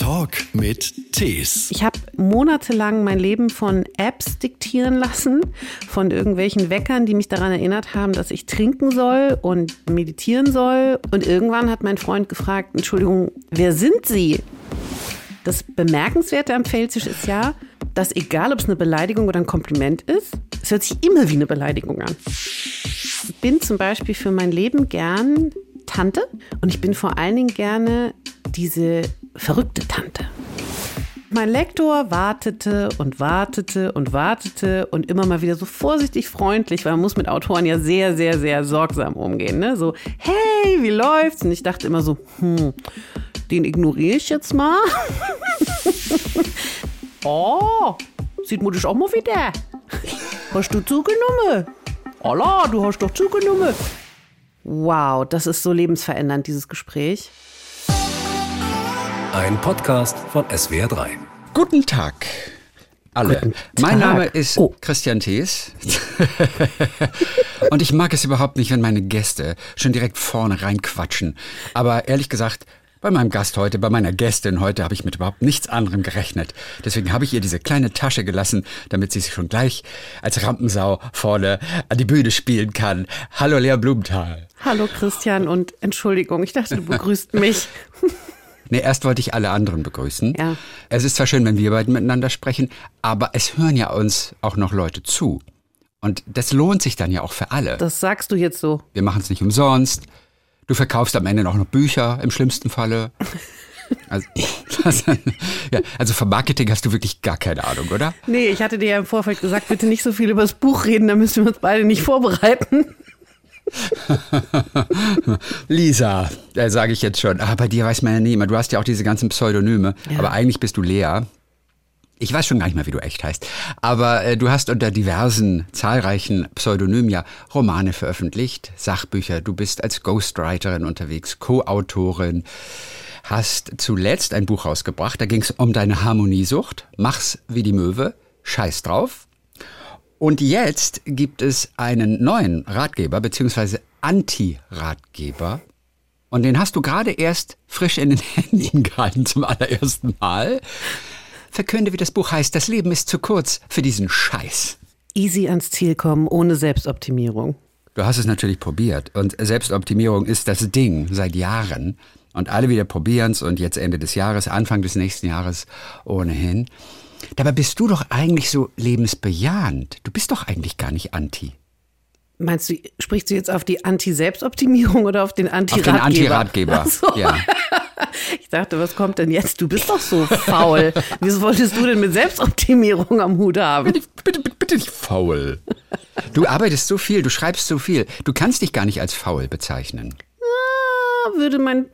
Talk mit Tees. Ich habe monatelang mein Leben von Apps diktieren lassen, von irgendwelchen Weckern, die mich daran erinnert haben, dass ich trinken soll und meditieren soll. Und irgendwann hat mein Freund gefragt, Entschuldigung, wer sind Sie? Das Bemerkenswerte am Pfälzisch ist ja, dass egal, ob es eine Beleidigung oder ein Kompliment ist, es hört sich immer wie eine Beleidigung an. Ich bin zum Beispiel für mein Leben gern Tante und ich bin vor allen Dingen gerne diese verrückte Tante. Mein Lektor wartete und wartete und wartete und immer mal wieder so vorsichtig freundlich, weil man muss mit Autoren ja sehr, sehr, sehr sorgsam umgehen. Ne? So, hey, wie läuft's? Und ich dachte immer so, hm, den ignoriere ich jetzt mal. oh, sieht mutig auch mal wieder. Hast du zugenommen? Allah, du hast doch zugenommen. Wow, das ist so lebensverändernd, dieses Gespräch. Ein Podcast von SWR3. Guten Tag. Alle. Guten Mein Tag. Name ist Oh. Christian Thees. Und ich mag es überhaupt nicht, wenn meine Gäste schon direkt vorne reinquatschen. Aber ehrlich gesagt, bei meinem Gast heute, bei meiner Gästin heute, habe ich mit überhaupt nichts anderem gerechnet. Deswegen habe ich ihr diese kleine Tasche gelassen, damit sie sich schon gleich als Rampensau vorne an die Bühne spielen kann. Hallo Lea Blumenthal. Hallo Christian und Entschuldigung, ich dachte, du begrüßt mich. Nee, erst wollte ich alle anderen begrüßen. Ja. Es ist zwar schön, wenn wir beiden miteinander sprechen, aber es hören ja uns auch noch Leute zu. Und das lohnt sich dann ja auch für alle. Das sagst du jetzt so. Wir machen es nicht umsonst. Du verkaufst am Ende auch noch Bücher, im schlimmsten Falle. Also, das, ja, also vom Marketing hast du wirklich gar keine Ahnung, oder? Nee, ich hatte dir ja im Vorfeld gesagt, bitte nicht so viel über das Buch reden, da müssen wir uns beide nicht vorbereiten. Lisa, da sage ich jetzt schon. Ah, bei dir weiß man ja nie immer. Du hast ja auch diese ganzen Pseudonyme. Ja. Aber eigentlich bist du Lea. Ich weiß schon gar nicht mehr, wie du echt heißt. Aber äh, du hast unter diversen, zahlreichen Pseudonymen ja Romane veröffentlicht, Sachbücher. Du bist als Ghostwriterin unterwegs, Co-Autorin. Hast zuletzt ein Buch rausgebracht. Da ging es um deine Harmoniesucht. Mach's wie die Möwe. Scheiß drauf. Und jetzt gibt es einen neuen Ratgeber beziehungsweise Anti-Ratgeber. Und den hast du gerade erst frisch in den Händen gehalten zum allerersten Mal. Verkünde, wie das Buch heißt. Das Leben ist zu kurz für diesen Scheiß. Easy ans Ziel kommen, ohne Selbstoptimierung. Du hast es natürlich probiert. Und Selbstoptimierung ist das Ding seit Jahren. Und alle wieder probieren's und jetzt Ende des Jahres, Anfang des nächsten Jahres ohnehin. Dabei bist du doch eigentlich so lebensbejahend. Du bist doch eigentlich gar nicht anti. Meinst du, sprichst du jetzt auf die Anti-Selbstoptimierung oder auf den Auf Anti-Ratgeber? den Anti-Ratgeber. So. Ja. Ich dachte, was kommt denn jetzt? Du bist doch so faul. Wieso wolltest du denn mit Selbstoptimierung am Hut haben? Bitte, bitte, bitte, nicht faul. Du arbeitest so viel, du schreibst so viel. Du kannst dich gar nicht als faul bezeichnen. Ah, Würde mein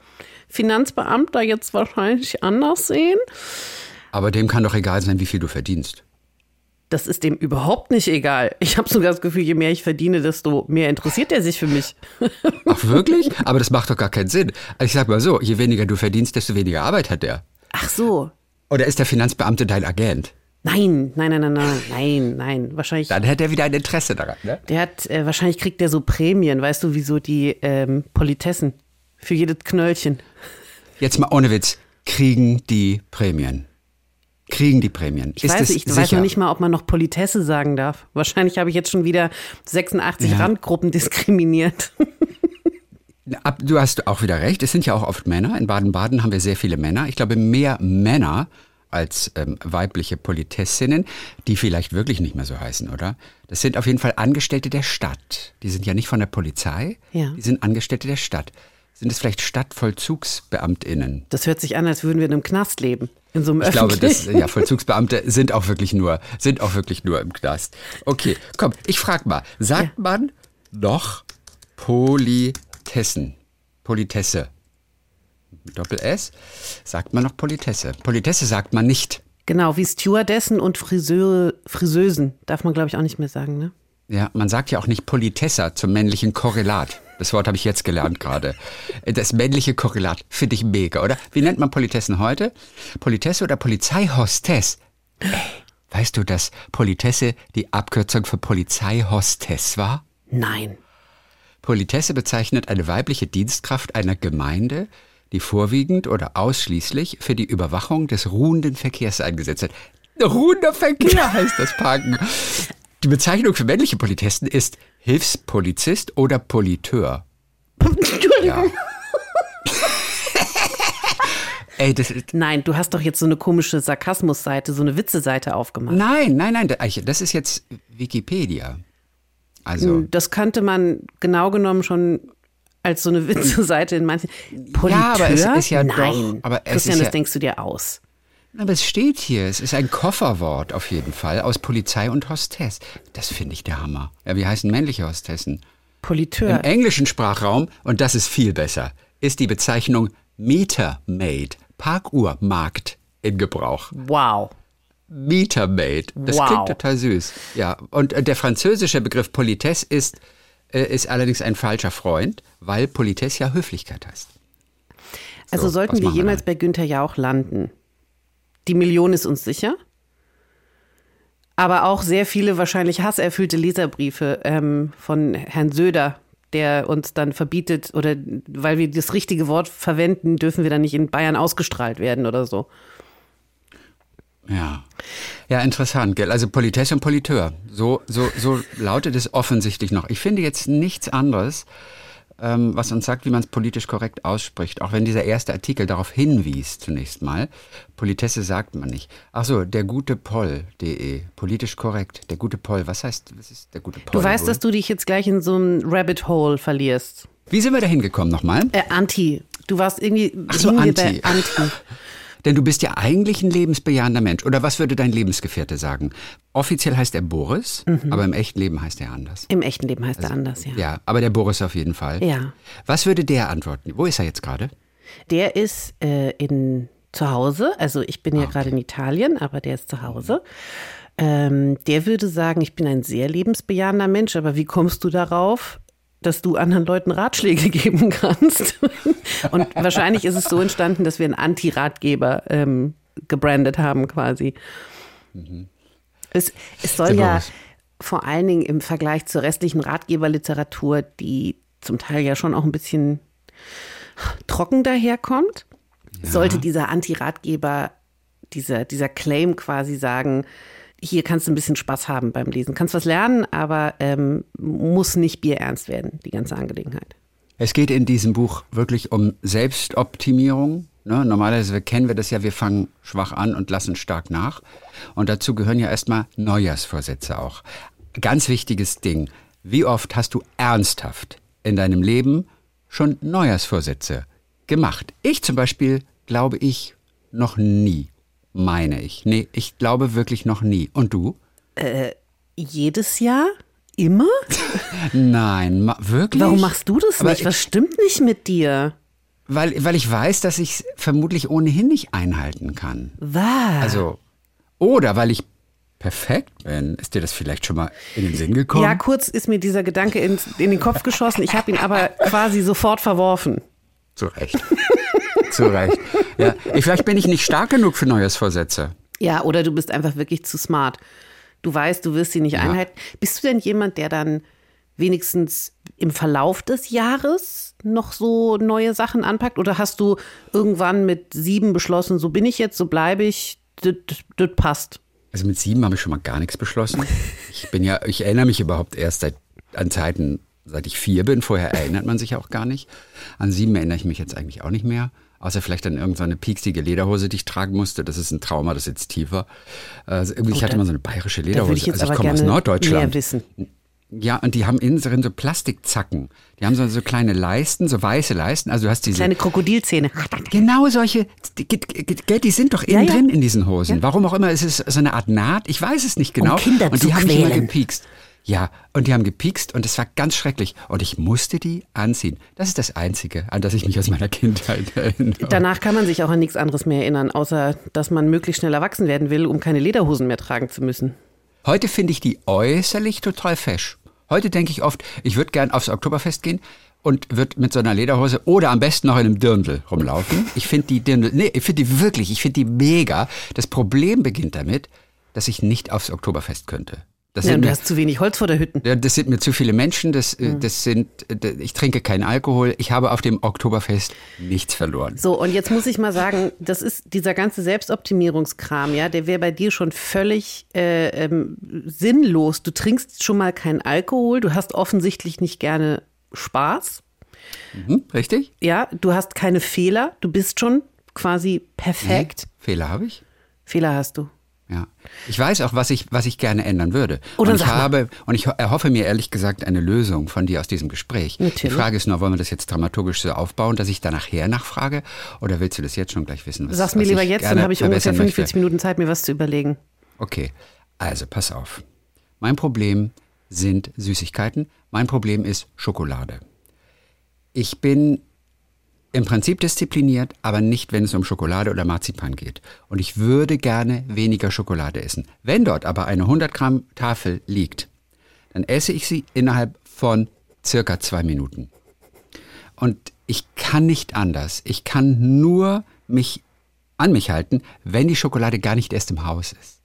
Finanzbeamter jetzt wahrscheinlich anders sehen? Aber dem kann doch egal sein, wie viel du verdienst. Das ist dem überhaupt nicht egal. Ich habe sogar das Gefühl, je mehr ich verdiene, desto mehr interessiert er sich für mich. Ach wirklich? Aber das macht doch gar keinen Sinn. Also ich sag mal so, je weniger du verdienst, desto weniger Arbeit hat er. Ach so. Oder ist der Finanzbeamte dein Agent? Nein, nein, nein, nein, nein, nein, nein. Wahrscheinlich. Dann hätte er wieder ein Interesse daran, ne? Der hat, äh, wahrscheinlich kriegt der so Prämien, weißt du, wie so die ähm, Politessen. Für jedes Knöllchen. Jetzt mal ohne Witz. Kriegen die Prämien? Kriegen die Prämien? Ich weiß, ich weiß noch nicht mal, ob man noch Politesse sagen darf. Wahrscheinlich habe ich jetzt schon wieder 86 Ja. Randgruppen diskriminiert. Du hast auch wieder recht. Es sind ja auch oft Männer. In Baden-Baden haben wir sehr viele Männer. Ich glaube, mehr Männer als ähm, weibliche Politessinnen, die vielleicht wirklich nicht mehr so heißen, oder? Das sind auf jeden Fall Angestellte der Stadt. Die sind ja nicht von der Polizei. Ja. Die sind Angestellte der Stadt. Sind es vielleicht Stadtvollzugsbeamtinnen? Das hört sich an, als würden wir in einem Knast leben. In so einem Ich glaube, das, ja, Vollzugsbeamte sind auch wirklich nur, sind auch wirklich nur im Knast. Okay, komm, ich frag mal. Sagt man noch Politessen? Politesse. Doppel S. Sagt man noch Politesse? Politesse sagt man nicht. Genau, wie Stewardessen und Friseur, Friseusen. Darf man, glaube ich, auch nicht mehr sagen, ne? Ja, man sagt ja auch nicht Politessa zum männlichen Korrelat. Das Wort habe ich jetzt gelernt gerade. Das männliche Korrelat finde ich mega, oder? Wie nennt man Politessen heute? Politesse oder Polizeihostess? Ey, Weißt du, dass Politesse die Abkürzung für Polizeihostess war? Nein. Politesse bezeichnet eine weibliche Dienstkraft einer Gemeinde, die vorwiegend oder ausschließlich für die Überwachung des ruhenden Verkehrs eingesetzt wird. Ruhender Verkehr heißt das Parken. Die Bezeichnung für männliche Politesten ist Hilfspolizist oder Politeur. Ja. Ey, das, Nein, du hast doch jetzt so eine komische Sarkasmusseite, so eine Witze-Seite aufgemacht. nein, nein, nein, das ist jetzt Wikipedia. Also, Das könnte man genau genommen schon als so eine Witze-Seite in manchen. Politeur? aber es ist ja doch- Nein. aber es Christian, ist das ja- denkst du dir aus. Aber es steht hier, es ist ein Kofferwort auf jeden Fall aus Polizei und Hostess. Das finde ich der Hammer. Ja, wie heißen männliche Hostessen? Politeur. Im englischen Sprachraum, und das ist viel besser, ist die Bezeichnung Meter Maid, Parkuhrmarkt in Gebrauch. Wow. Meter Maid. Das Wow. klingt total süß. Ja, und äh, der französische Begriff Politesse ist, äh, ist allerdings ein falscher Freund, weil Politesse ja Höflichkeit heißt. Also So, sollten was wir jemals dann? bei Günther Jauch landen. Die Million ist uns sicher. Aber auch sehr viele wahrscheinlich hasserfüllte Leserbriefe ähm, von Herrn Söder, der uns dann verbietet, oder weil wir das richtige Wort verwenden, dürfen wir dann nicht in Bayern ausgestrahlt werden oder so. Ja. Ja, interessant, gell? Also Politesse und Politeur. So, so, so lautet es offensichtlich noch. Ich finde jetzt nichts anderes, ähm, was uns sagt, wie man es politisch korrekt ausspricht. Auch wenn dieser erste Artikel darauf hinwies, zunächst mal. Politesse sagt man nicht. Ach so, der gute Poll.de. Politisch korrekt. Der gute Poll. Was heißt, was ist der gute Poll? Du weißt, wohl? dass du dich jetzt gleich in so ein Rabbit Hole verlierst. Wie sind wir da hingekommen nochmal? Äh, Anti. Du warst irgendwie Ach so, Anti. Anti. Denn du bist ja eigentlich ein lebensbejahender Mensch. Oder was würde dein Lebensgefährte sagen? Offiziell heißt er Boris, aber im echten Leben heißt er anders. Im echten Leben heißt er anders, ja. Ja, aber der Boris auf jeden Fall. Ja. Was würde der antworten? Wo ist er jetzt gerade? Der ist äh, in zu Hause, also ich bin ja gerade in Italien, aber der ist zu Hause. Ähm, der würde sagen, ich bin ein sehr lebensbejahender Mensch, aber wie kommst du darauf, dass du anderen Leuten Ratschläge geben kannst? Und wahrscheinlich ist es so entstanden, dass wir einen Anti-Ratgeber ähm, gebrandet haben quasi. Es, es soll ja vor allen Dingen im Vergleich zur restlichen Ratgeberliteratur, die zum Teil ja schon auch ein bisschen trocken daherkommt, sollte dieser Anti-Ratgeber, dieser, dieser Claim quasi sagen, hier kannst du ein bisschen Spaß haben beim Lesen, kannst was lernen, aber ähm, muss nicht bierernst werden, die ganze Angelegenheit. Es geht in diesem Buch wirklich um Selbstoptimierung. Ne? Normalerweise kennen wir das ja, wir fangen schwach an und lassen stark nach. Und dazu gehören ja erstmal Neujahrsvorsätze auch. Ganz wichtiges Ding. Wie oft hast du ernsthaft in deinem Leben schon Neujahrsvorsätze gemacht? Ich zum Beispiel glaube ich noch nie, meine ich. Nee, ich glaube wirklich noch nie. Und du? Jedes Jahr? Immer? Nein, wirklich? Warum machst du das Aber nicht? Was stimmt nicht mit dir? Weil, weil ich weiß, dass ich es vermutlich ohnehin nicht einhalten kann. Was? Also, oder weil ich perfekt bin. Ist dir das vielleicht schon mal in den Sinn gekommen? Ja, kurz ist mir dieser Gedanke in, in den Kopf geschossen. Ich habe ihn aber quasi sofort verworfen. Zu Recht. Zu Recht. Ja, ich, vielleicht bin ich nicht stark genug für Neujahrsvorsätze. Ja, oder du bist einfach wirklich zu smart. Du weißt, du wirst sie nicht einhalten. Bist du denn jemand, der dann wenigstens im Verlauf des Jahres noch so neue Sachen anpackt? Oder hast du irgendwann mit sieben beschlossen, so bin ich jetzt, so bleibe ich, das das passt? Also mit sieben habe ich schon mal gar nichts beschlossen. Ich bin ja, ich erinnere mich überhaupt erst seit an Zeiten, seit ich vier bin. Vorher erinnert man sich auch gar nicht. An sieben erinnere ich mich jetzt eigentlich auch nicht mehr. Außer vielleicht an irgendeine pieksige Lederhose, die ich tragen musste. Das ist ein Trauma, das sitzt tiefer. Also irgendwie, ich Oh, hatte da- mal so eine bayerische Lederhose. ich jetzt also ich komme aus Norddeutschland. Ja, und die haben innen drin so Plastikzacken. Die haben so, so kleine Leisten, so weiße Leisten. Also du hast diese. Kleine Krokodilzähne. Genau solche, die, die, die, die sind doch innen Ja, ja. drin in diesen Hosen. Warum auch immer, es ist so eine Art Naht, ich weiß es nicht genau. Kinder und zu die haben mich immer quälen. gepiekst. Ja, und die haben gepiekst und es war ganz schrecklich. Und ich musste die anziehen. Das ist das Einzige, an das ich mich aus meiner Kindheit erinnere. Danach kann man sich auch an nichts anderes mehr erinnern, außer dass man möglichst schnell erwachsen werden will, um keine Lederhosen mehr tragen zu müssen. Heute finde ich die äußerlich total fesch. Heute denke ich oft, ich würde gern aufs Oktoberfest gehen und würde mit so einer Lederhose oder am besten noch in einem Dirndl rumlaufen. Ich finde die Dirndl, nee, ich finde die wirklich, ich finde die mega. Das Problem beginnt damit, dass ich nicht aufs Oktoberfest könnte. Das Ja, sind du mir, hast zu wenig Holz vor der Hütten. ja, das sind mir zu viele Menschen, das, Hm. äh, das sind, ich trinke keinen Alkohol, ich habe auf dem Oktoberfest nichts verloren. So, und jetzt muss ich mal sagen, das ist dieser ganze Selbstoptimierungskram, ja, der wäre bei dir schon völlig äh, ähm, sinnlos. Du trinkst schon mal keinen Alkohol, du hast offensichtlich nicht gerne Spaß, Hm, richtig? ja, du hast keine Fehler, du bist schon quasi perfekt. Fehler habe ich? Fehler hast du. Ja. Ich weiß auch, was ich, was ich gerne ändern würde. Oder und ich habe, und ich ho- erhoffe mir ehrlich gesagt eine Lösung von dir aus diesem Gespräch. Natürlich. Die Frage ist nur, wollen wir das jetzt dramaturgisch so aufbauen, dass ich da nachher nachfrage? Oder willst du das jetzt schon gleich wissen? Was, Sag's mir was lieber jetzt, dann habe ich ungefähr verbessern möchte? 45 Minuten Zeit, mir was zu überlegen. Okay, also pass auf. Mein Problem sind Süßigkeiten. Mein Problem ist Schokolade. Ich bin im Prinzip diszipliniert, aber nicht, wenn es um Schokolade oder Marzipan geht. Und ich würde gerne weniger Schokolade essen. Wenn dort aber eine 100 Gramm Tafel liegt, dann esse ich sie innerhalb von circa zwei Minuten. Und ich kann nicht anders. Ich kann nur mich an mich halten, wenn die Schokolade gar nicht erst im Haus ist.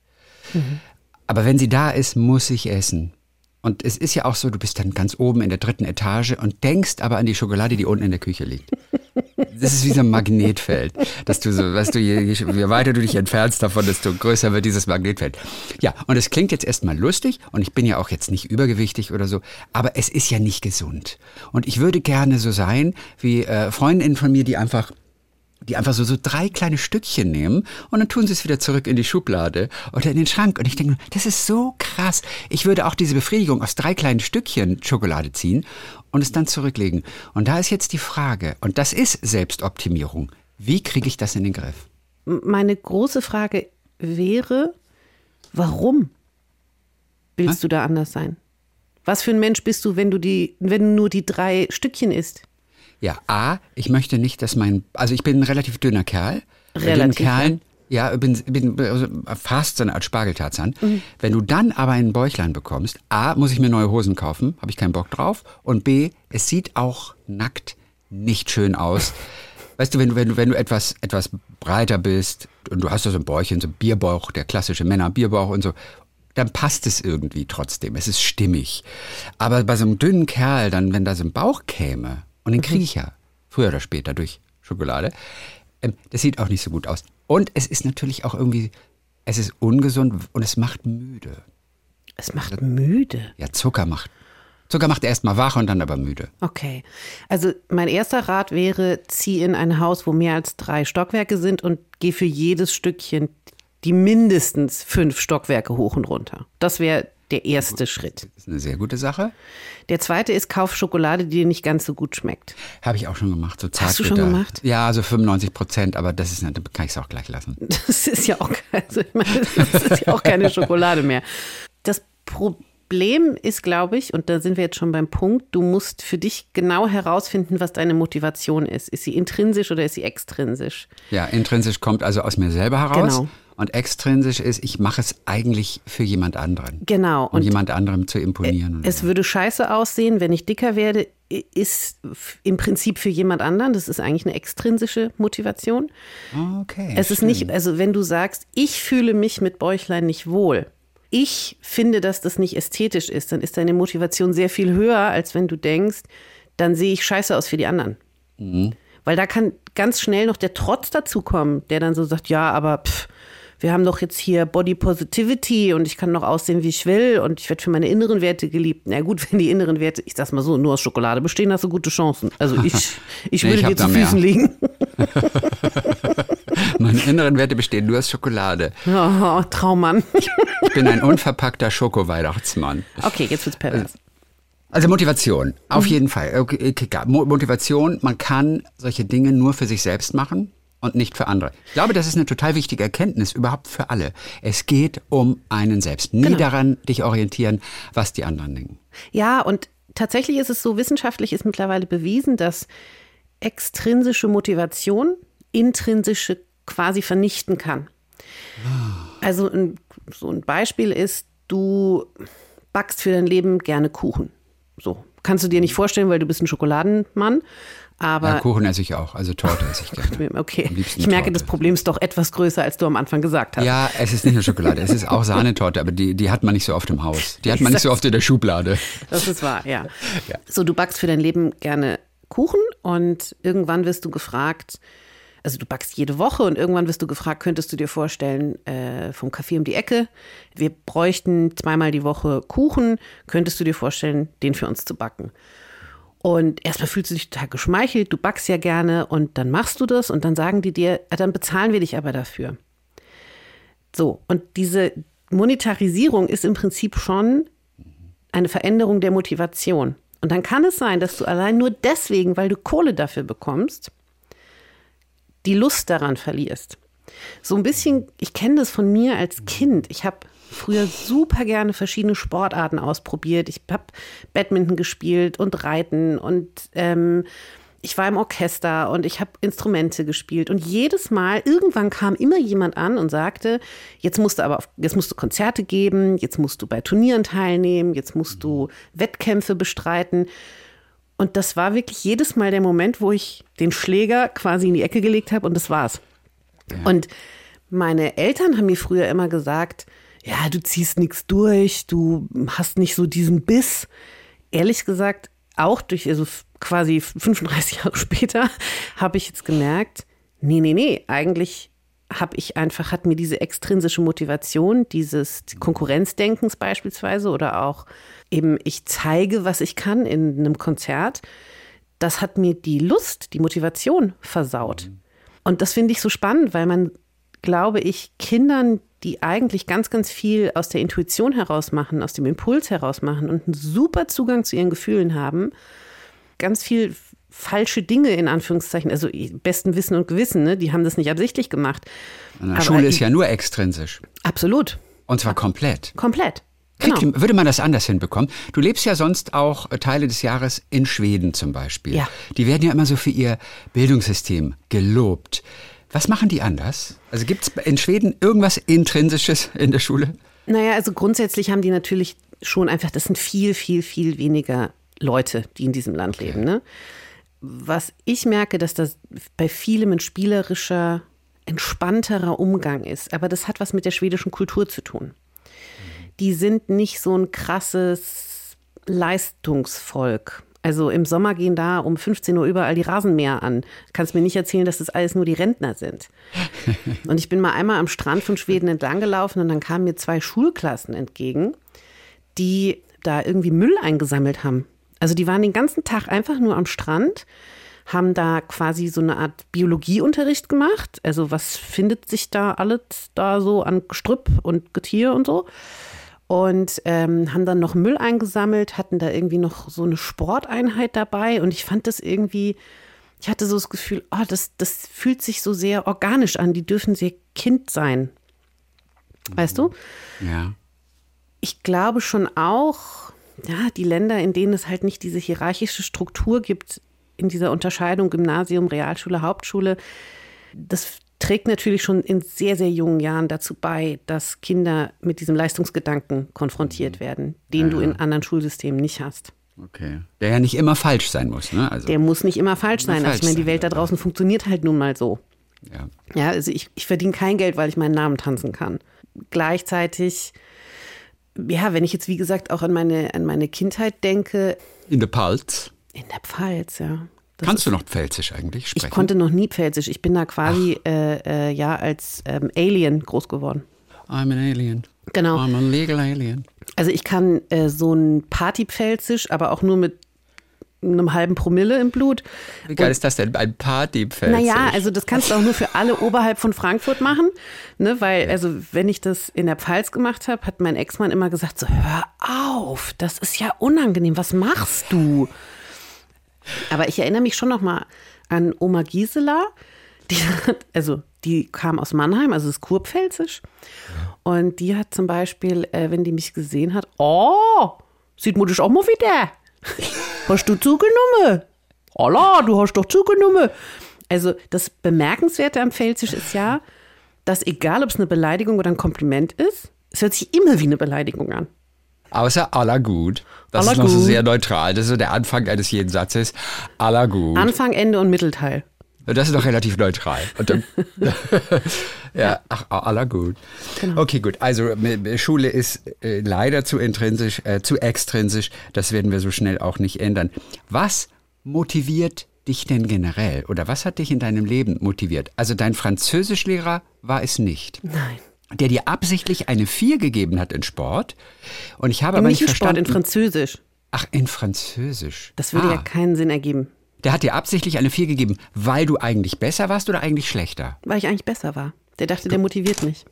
Aber wenn sie da ist, muss ich essen. Und es ist ja auch so, du bist dann ganz oben in der dritten Etage und denkst aber an die Schokolade, die unten in der Küche liegt. Das ist wie so ein Magnetfeld, dass du so, weißt du, je, je, weiter du dich entfernst davon, desto größer wird dieses Magnetfeld. Ja, und es klingt jetzt erstmal lustig und ich bin ja auch jetzt nicht übergewichtig oder so, aber es ist ja nicht gesund. Und ich würde gerne so sein wie äh, Freundinnen von mir, die einfach die einfach so, so drei kleine Stückchen nehmen und dann tun sie es wieder zurück in die Schublade oder in den Schrank. Und ich denke, das ist so krass. Ich würde auch diese Befriedigung aus drei kleinen Stückchen Schokolade ziehen und es dann zurücklegen. Und da ist jetzt die Frage, und das ist Selbstoptimierung. Wie kriege ich das in den Griff? Meine große Frage wäre, warum willst du da anders sein? Was für ein Mensch bist du, wenn du die, wenn du nur die drei Stückchen isst? Ja, A, ich möchte nicht, dass mein, also ich bin ein relativ dünner Kerl. Bei dünnen Relativ, Kerlen, ja, bin, bin also fast so eine Art Spargeltarzan. Wenn du dann aber ein Bäuchlein bekommst, A, muss ich mir neue Hosen kaufen, habe ich keinen Bock drauf. Und B, es sieht auch nackt nicht schön aus. Weißt du, wenn du, wenn du, wenn du etwas, etwas breiter bist und du hast so ein Bäuchchen, so ein Bierbauch, der klassische Männer-Bierbauch und so, dann passt es irgendwie trotzdem. Es ist stimmig. Aber bei so einem dünnen Kerl, dann, wenn da so ein Bauch käme, und den kriege ich ja früher oder später durch Schokolade, das sieht auch nicht so gut aus. Und es ist natürlich auch irgendwie, es ist ungesund und es macht müde. Es macht müde. Ja, Zucker macht. Zucker macht erst mal wach und dann aber müde. Okay. Also mein erster Rat wäre, zieh in ein Haus, wo mehr als drei Stockwerke sind und geh für jedes Stückchen die mindestens fünf Stockwerke hoch und runter. Das wäre der erste Schritt. Das ist eine sehr gute Sache. Der zweite ist, kauf Schokolade, die dir nicht ganz so gut schmeckt. Habe ich auch schon gemacht. So Hast du schon gemacht? Ja, so 95 Prozent, aber das ist, dann kann ich es auch gleich lassen. Das ist ja auch, also ich meine, das ist ja auch keine Schokolade mehr. Das Problem ist, glaube ich, und da sind wir jetzt schon beim Punkt, du musst für dich genau herausfinden, was deine Motivation ist. Ist sie intrinsisch oder ist sie extrinsisch? Ja, intrinsisch kommt also aus mir selber heraus. Genau. Und extrinsisch ist, ich mache es eigentlich für jemand anderen. Genau. Um jemand anderem zu imponieren. und Es würde scheiße aussehen, wenn ich dicker werde, ist im Prinzip für jemand anderen. Das ist eigentlich eine extrinsische Motivation. okay. Es ist schön. nicht, also wenn du sagst, ich fühle mich mit Bäuchlein nicht wohl, ich finde, dass das nicht ästhetisch ist, dann ist deine Motivation sehr viel höher, als wenn du denkst, dann sehe ich scheiße aus für die anderen. Mhm. Weil da kann ganz schnell noch der Trotz dazukommen, der dann so sagt, ja, aber pff, wir haben doch jetzt hier Body Positivity und ich kann noch aussehen, wie ich will und ich werde für meine inneren Werte geliebt. Na gut, wenn die inneren Werte, ich sag's mal so, nur aus Schokolade bestehen, hast du gute Chancen. Also ich, ich Nee, würde ich dir zu mehr. Füßen liegen. Meine inneren Werte bestehen nur aus Schokolade. Oh, Traummann. Ich bin ein unverpackter Schoko-Weihnachtsmann. Okay, jetzt wird's pervers. Also Motivation, auf Mhm. jeden Fall. Okay, Motivation, man kann solche Dinge nur für sich selbst machen und nicht für andere. Ich glaube, das ist eine total wichtige Erkenntnis überhaupt für alle. Es geht um einen selbst. Nie Genau. daran dich orientieren, was die anderen denken. Ja, und tatsächlich ist es so, wissenschaftlich ist mittlerweile bewiesen, dass extrinsische Motivation intrinsische quasi vernichten kann. Also ein, so ein Beispiel ist, du backst für dein Leben gerne Kuchen. So, kannst du dir nicht vorstellen, weil du bist ein Schokoladenmann. Aber ja, Kuchen esse ich auch, also Torte esse ich gerne. Okay, ich merke, Torte. das Problem ist doch etwas größer, als du am Anfang gesagt hast. Ja, es ist nicht nur Schokolade, es ist auch Sahnetorte, aber die, die hat man nicht so oft im Haus. Die hat man nicht so oft in der Schublade. Das ist wahr, ja. ja. So, du backst für dein Leben gerne Kuchen und irgendwann wirst du gefragt, also du backst jede Woche und irgendwann wirst du gefragt, könntest du dir vorstellen, äh, vom Café um die Ecke, wir bräuchten zweimal die Woche Kuchen, könntest du dir vorstellen, den für uns zu backen? Und erstmal fühlst du dich total geschmeichelt, du backst ja gerne und dann machst du das und dann sagen die dir, ah, dann bezahlen wir dich aber dafür. So, und diese Monetarisierung ist im Prinzip schon eine Veränderung der Motivation. Und dann kann es sein, dass du allein nur deswegen, weil du Kohle dafür bekommst, die Lust daran verlierst. So ein bisschen, ich kenne das von mir als Kind. Ich habe früher super gerne verschiedene Sportarten ausprobiert. Ich habe Badminton gespielt und Reiten und ähm, ich war im Orchester und ich habe Instrumente gespielt und jedes Mal irgendwann kam immer jemand an und sagte, jetzt musst du aber jetzt musst du Konzerte geben, jetzt musst du bei Turnieren teilnehmen, jetzt musst du Wettkämpfe bestreiten. Und das war wirklich jedes Mal der Moment, wo ich den Schläger quasi in die Ecke gelegt habe und das war's. Ja. Und meine Eltern haben mir früher immer gesagt, ja, du ziehst nichts durch, du hast nicht so diesen Biss. Ehrlich gesagt, auch durch, also quasi 35 Jahre später, habe ich jetzt gemerkt, nee, nee, nee, eigentlich habe ich einfach, hat mir diese extrinsische Motivation, dieses Konkurrenzdenkens beispielsweise oder auch eben, ich zeige, was ich kann in einem Konzert, das hat mir die Lust, die Motivation versaut. Und das finde ich so spannend, weil man, glaube ich, Kindern die eigentlich ganz, ganz viel aus der Intuition heraus machen, aus dem Impuls heraus machen und einen super Zugang zu ihren Gefühlen haben, ganz viel falsche Dinge in Anführungszeichen, also besten Wissen und Gewissen, ne? die haben das nicht absichtlich gemacht. Eine Schule ist ja nur extrinsisch. Absolut. Und zwar komplett. Komplett. Genau. Würde man das anders hinbekommen? Du lebst ja sonst auch Teile des Jahres in Schweden zum Beispiel. Ja. Die werden ja immer so für ihr Bildungssystem gelobt. Was machen die anders? Also gibt es in Schweden irgendwas Intrinsisches in der Schule? Naja, also grundsätzlich haben die natürlich schon einfach, das sind viel, viel, viel weniger Leute, die in diesem Land okay. leben. Ne? Was ich merke, dass das bei vielem ein spielerischer, entspannterer Umgang ist. Aber das hat was mit der schwedischen Kultur zu tun. Die sind nicht so ein krasses Leistungsvolk. Also im Sommer gehen da um 15 Uhr überall die Rasenmäher an. Kannst mir nicht erzählen, dass das alles nur die Rentner sind. Und ich bin mal einmal am Strand von Schweden entlang gelaufen und dann kamen mir zwei Schulklassen entgegen, die da irgendwie Müll eingesammelt haben. Also die waren den ganzen Tag einfach nur am Strand, haben da quasi so eine Art Biologieunterricht gemacht. Also was findet sich da alles da so an Gestrüpp und Getier und so und ähm, haben dann noch Müll eingesammelt, hatten da irgendwie noch so eine Sporteinheit dabei und ich fand das irgendwie, ich hatte so das Gefühl, oh, das, das fühlt sich so sehr organisch an, die dürfen sehr Kind sein. Weißt du? Ja. Ich glaube schon auch, ja, die Länder, in denen es halt nicht diese hierarchische Struktur gibt, in dieser Unterscheidung Gymnasium, Realschule, Hauptschule, das trägt natürlich schon in sehr, sehr jungen Jahren dazu bei, dass Kinder mit diesem Leistungsgedanken konfrontiert mhm. werden, den ja. du in anderen Schulsystemen nicht hast. Okay. Der ja nicht immer falsch sein muss, ne? Also Der muss nicht immer falsch sein. Falsch also ich meine, die Welt da draußen ja. funktioniert halt nun mal so. Ja. Ja, also ich, ich verdiene kein Geld, weil ich meinen Namen tanzen kann. Gleichzeitig, ja, wenn ich jetzt wie gesagt auch an meine, an meine Kindheit denke. In der Pfalz. In der Pfalz, ja. Das Kannst du noch Pfälzisch eigentlich sprechen? Ich konnte noch nie Pfälzisch. Ich bin da quasi äh, äh, ja als ähm, Alien groß geworden. I'm an alien. Genau. I'm a legal alien. Also ich kann äh, so ein Partypfälzisch, aber auch nur mit einem halben Promille im Blut. Wie geil Und, ist das denn? Ein Partypfälzisch? Naja, also das kannst du auch nur für alle oberhalb von Frankfurt machen. Ne? Weil, also wenn ich das in der Pfalz gemacht habe, hat mein Ex-Mann immer gesagt, so hör auf, das ist ja unangenehm, was machst du? Aber ich erinnere mich schon noch mal an Oma Gisela. Die hat, also die kam aus Mannheim, also ist kurpfälzisch. Und die hat zum Beispiel, äh, wenn die mich gesehen hat, oh, sieht man dich auch mal wieder. Hast du zugenommen? Holla, du hast doch zugenommen. Also das Bemerkenswerte am Pfälzisch ist ja, dass egal, ob es eine Beleidigung oder ein Kompliment ist, es hört sich immer wie eine Beleidigung an. Außer aller gut. Das Aller ist noch so gut. sehr neutral. Das ist so der Anfang eines jeden Satzes. Aller gut. Anfang, Ende und Mittelteil. Das ist doch relativ neutral. Dann, ja, ach, aller gut. Genau. Okay, gut. Also Schule ist äh, leider zu intrinsisch, äh, zu extrinsisch. Das werden wir so schnell auch nicht ändern. Was motiviert dich denn generell? Oder was hat dich in deinem Leben motiviert? Also dein Französischlehrer war es nicht. Nein. Der dir absichtlich eine 4 gegeben hat in Sport. Und ich habe aber nicht in Sport, verstanden. in Französisch. ach, in Französisch. Das würde ah. ja keinen Sinn ergeben, Der hat dir absichtlich eine 4 gegeben, weil du eigentlich besser warst oder eigentlich schlechter? weil ich eigentlich besser war. Der dachte, der motiviert mich.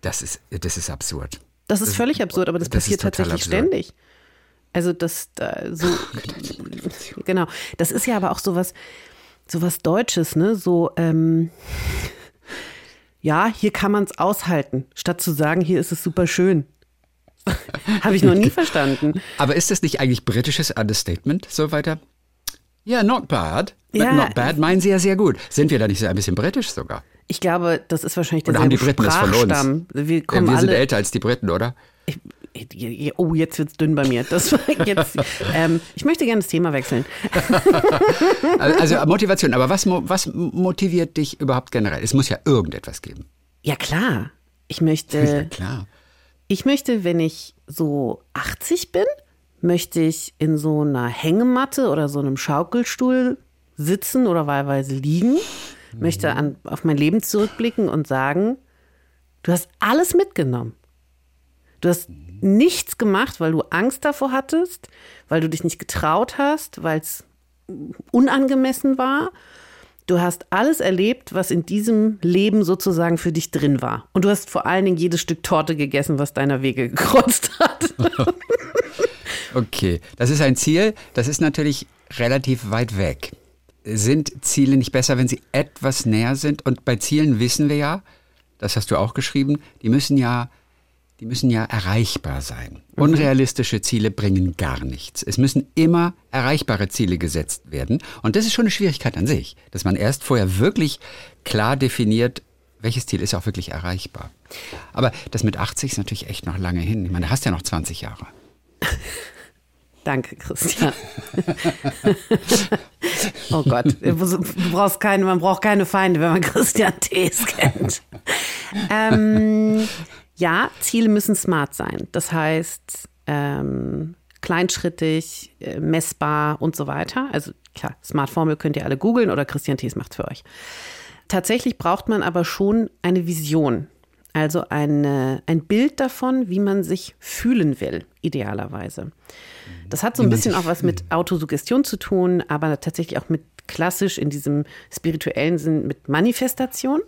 Das ist, das ist absurd. Das ist völlig absurd, aber das, das passiert tatsächlich absurd. ständig. Also das da, so genau. Das ist ja aber auch sowas sowas Deutsches, ne? So ähm, ja, hier kann man es aushalten, statt zu sagen, hier ist es super schön. Habe ich noch nie verstanden. Aber ist das nicht eigentlich britisches Understatement, so weiter? Ja, not bad. Ja. not bad meinen sie ja sehr gut. Sind wir da nicht so ein bisschen britisch sogar? Ich glaube, das ist wahrscheinlich Oder haben die Briten das von uns? Sprachstamm. Wir Ja, kommen wir sind älter als die Briten, oder? Oh, jetzt wird's dünn bei mir. Das jetzt. Ähm, ich möchte gerne das Thema wechseln. Also Motivation, aber was, was motiviert dich überhaupt generell? Es muss ja irgendetwas geben. Ja klar. Ich Ja, möchte, klar. ich möchte, wenn ich so 80 bin, möchte ich in so einer Hängematte oder so einem Schaukelstuhl sitzen oder wahlweise liegen, möchte an, auf mein Leben zurückblicken und sagen, du hast alles mitgenommen. Du hast nichts gemacht, weil du Angst davor hattest, weil du dich nicht getraut hast, weil es unangemessen war. Du hast alles erlebt, was in diesem Leben sozusagen für dich drin war. Und du hast vor allen Dingen jedes Stück Torte gegessen, was deiner Wege gekreuzt hat. Okay, das ist ein Ziel, das ist natürlich relativ weit weg. Sind Ziele nicht besser, wenn sie etwas näher sind? Und bei Zielen wissen wir ja, das hast du auch geschrieben, die müssen ja, die müssen ja erreichbar sein. Unrealistische Ziele bringen gar nichts. Es müssen immer erreichbare Ziele gesetzt werden. Und das ist schon eine Schwierigkeit an sich, dass man erst vorher wirklich klar definiert, welches Ziel ist auch wirklich erreichbar. Aber das mit 80 ist natürlich echt noch lange hin. Ich meine, du hast ja noch 20 Jahre. Danke, Christian. oh Gott, du brauchst keine, man braucht keine Feinde, wenn man Christian Thees kennt. ähm, ja, Ziele müssen smart sein. Das heißt, ähm, kleinschrittig, äh, messbar und so weiter. Also klar, Smart-Formel könnt ihr alle googeln oder Christian Thees macht für euch. Tatsächlich braucht man aber schon eine Vision. Also eine, ein Bild davon, wie man sich fühlen will, idealerweise. Das hat so ein bisschen auch was mit Autosuggestion zu tun, aber tatsächlich auch mit klassisch in diesem spirituellen Sinn mit Manifestation.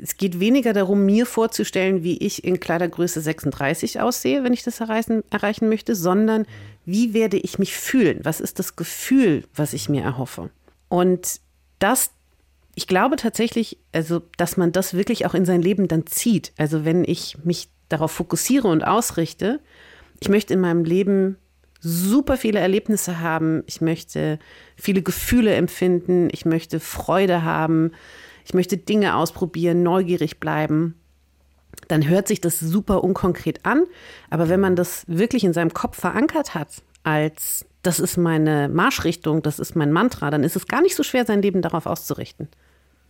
Es geht weniger darum, mir vorzustellen, wie ich in Kleidergröße 36 aussehe, wenn ich das erreichen, erreichen möchte, sondern wie werde ich mich fühlen? Was ist das Gefühl, was ich mir erhoffe? Und das ich glaube tatsächlich, also, dass man das wirklich auch in sein Leben dann zieht. Also, wenn ich mich darauf fokussiere und ausrichte, ich möchte in meinem Leben super viele Erlebnisse haben, ich möchte viele Gefühle empfinden, ich möchte Freude haben, ich möchte Dinge ausprobieren, neugierig bleiben, dann hört sich das super unkonkret an. Aber wenn man das wirklich in seinem Kopf verankert hat, als das ist meine Marschrichtung, das ist mein Mantra, dann ist es gar nicht so schwer, sein Leben darauf auszurichten.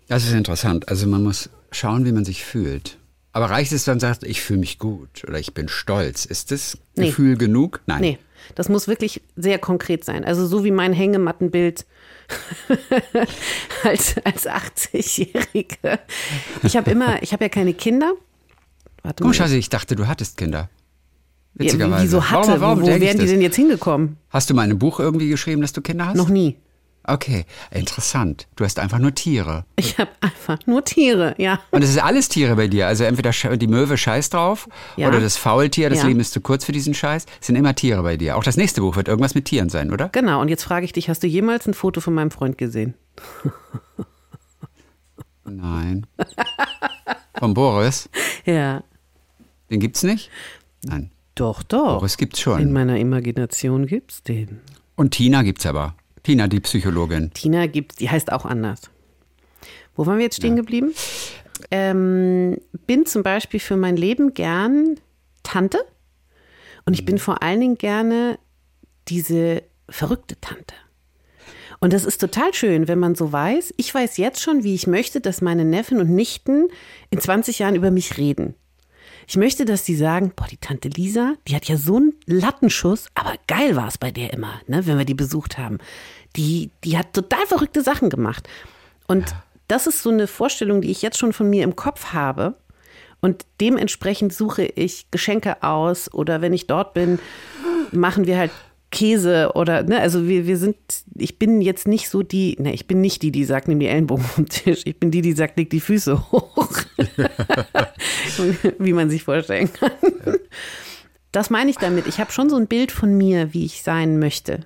Das ist interessant. Also man muss schauen, wie man sich fühlt. Aber reicht es dann, sagt, ich fühle mich gut oder ich bin stolz? Ist das Nee. Gefühl genug? Nein. Nee, das muss wirklich sehr konkret sein. Also so wie mein Hängemattenbild als, als 80-Jährige. Ich habe immer, ich habe ja keine Kinder. Warte Komisch, also ich dachte, du hattest Kinder. Ja, Witzigerweise. wieso hatte? Warum, warum wo wären die denn jetzt hingekommen? Hast du mal in einem Buch irgendwie geschrieben, dass du Kinder hast? Noch nie. Okay, interessant. Du hast einfach nur Tiere. Ich habe einfach nur Tiere, ja. Und es ist alles Tiere bei dir. Also entweder die Möwe scheißt drauf Ja. oder das Faultier, das Ja. Leben ist zu kurz für diesen Scheiß. Es sind immer Tiere bei dir. Auch das nächste Buch wird irgendwas mit Tieren sein, oder? Genau, und jetzt frage ich dich, hast du jemals ein Foto von meinem Freund gesehen? Nein. Von Boris? Ja. Den gibt's nicht? Nein. Doch, doch. Boris gibt's In schon. meiner Imagination gibt's den. Und Tina gibt's aber. Tina, die Psychologin. Tina gibt's, die heißt auch anders. Wo waren wir jetzt stehen geblieben? Ähm, bin zum Beispiel für mein Leben gern Tante. Und ich bin vor allen Dingen gerne diese verrückte Tante. Und das ist total schön, wenn man so weiß, ich weiß jetzt schon, wie ich möchte, dass meine Neffen und Nichten in 20 Jahren über mich reden. Ich möchte, dass sie sagen, boah, die Tante Lisa, die hat ja so einen Lattenschuss, aber geil war es bei der immer, ne, wenn wir die besucht haben. Die, die hat total verrückte Sachen gemacht. Und ja. das ist so eine Vorstellung, die ich jetzt schon von mir im Kopf habe. Und dementsprechend suche ich Geschenke aus oder wenn ich dort bin, machen wir halt Käse oder, ne, also wir, wir sind, ich bin jetzt nicht so die, ne, ich bin nicht die, die sagt, nimm die Ellenbogen vom Tisch. Ich bin die, die sagt, leg die Füße hoch. wie man sich vorstellen kann. Das meine ich damit. Ich habe schon so ein Bild von mir, wie ich sein möchte.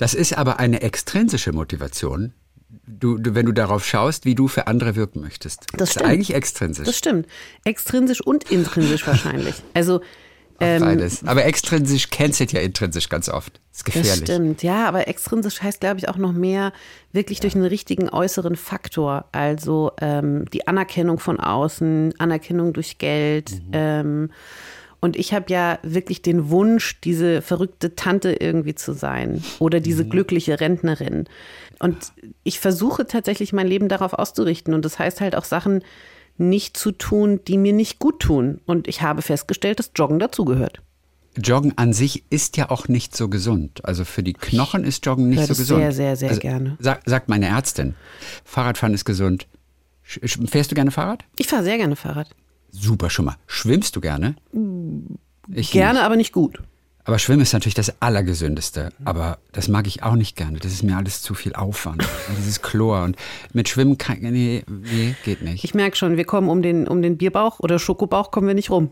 Das ist aber eine extrinsische Motivation. Du, du, wenn du darauf schaust, wie du für andere wirken möchtest. Das, das stimmt. ist eigentlich extrinsisch. Das stimmt. Extrinsisch und intrinsisch wahrscheinlich. Also ähm, Beides. Aber extrinsisch cancelt ja intrinsisch ganz oft. Das ist gefährlich. Das stimmt, ja, aber extrinsisch heißt, glaube ich, auch noch mehr wirklich ja. durch einen richtigen äußeren Faktor. Also ähm, die Anerkennung von außen, Anerkennung durch Geld. Mhm. Ähm, und ich habe ja wirklich den Wunsch, diese verrückte Tante irgendwie zu sein oder diese mhm. glückliche Rentnerin. Und ich versuche tatsächlich mein Leben darauf auszurichten. Und das heißt halt auch Sachen nicht zu tun, die mir nicht gut tun. Und ich habe festgestellt, dass Joggen dazugehört. Joggen an sich ist ja auch nicht so gesund. Also für die Knochen ist Joggen nicht so gesund. Sehr, sehr, sehr also, gerne. Sagt, sagt meine Ärztin. Fahrradfahren ist gesund. Fährst du gerne Fahrrad? Ich fahre sehr gerne Fahrrad. Super schon mal. Schwimmst du gerne? Ich gerne, nicht. aber nicht gut. Aber Schwimmen ist natürlich das Allergesündeste. Aber das mag ich auch nicht gerne. Das ist mir alles zu viel Aufwand. Dieses Chlor. Und mit Schwimmen kann, nee, nee, geht nicht. Ich merke schon, wir kommen um den, um den Bierbauch oder Schokobauch kommen wir nicht rum.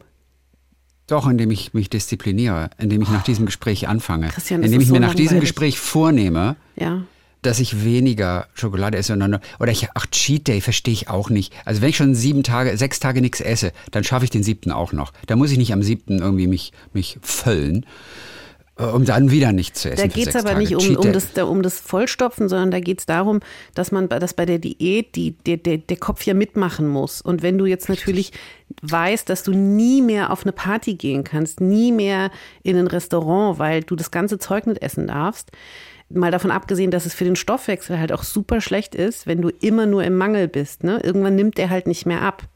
Doch, indem ich mich diszipliniere, indem ich nach diesem Gespräch anfange. Christian, indem ich mir nach diesem Gespräch vornehme, ja dass ich weniger Schokolade esse. Oder ich, ach, Cheat Day verstehe ich auch nicht. Also wenn ich schon sieben Tage, sechs Tage nichts esse, dann schaffe ich den siebten auch noch. Da muss ich nicht am siebten irgendwie mich, mich füllen äh, um dann wieder nichts zu essen. Da geht es aber Tage. nicht um, um, das, um das Vollstopfen, sondern da geht es darum, dass man dass bei der Diät die, der, der, der Kopf ja mitmachen muss. Und wenn du jetzt natürlich weißt, dass du nie mehr auf eine Party gehen kannst, nie mehr in ein Restaurant, weil du das ganze Zeug nicht essen darfst, Mal davon abgesehen, dass es für den Stoffwechsel halt auch super schlecht ist, wenn du immer nur im Mangel bist. Ne? Irgendwann nimmt der halt nicht mehr ab.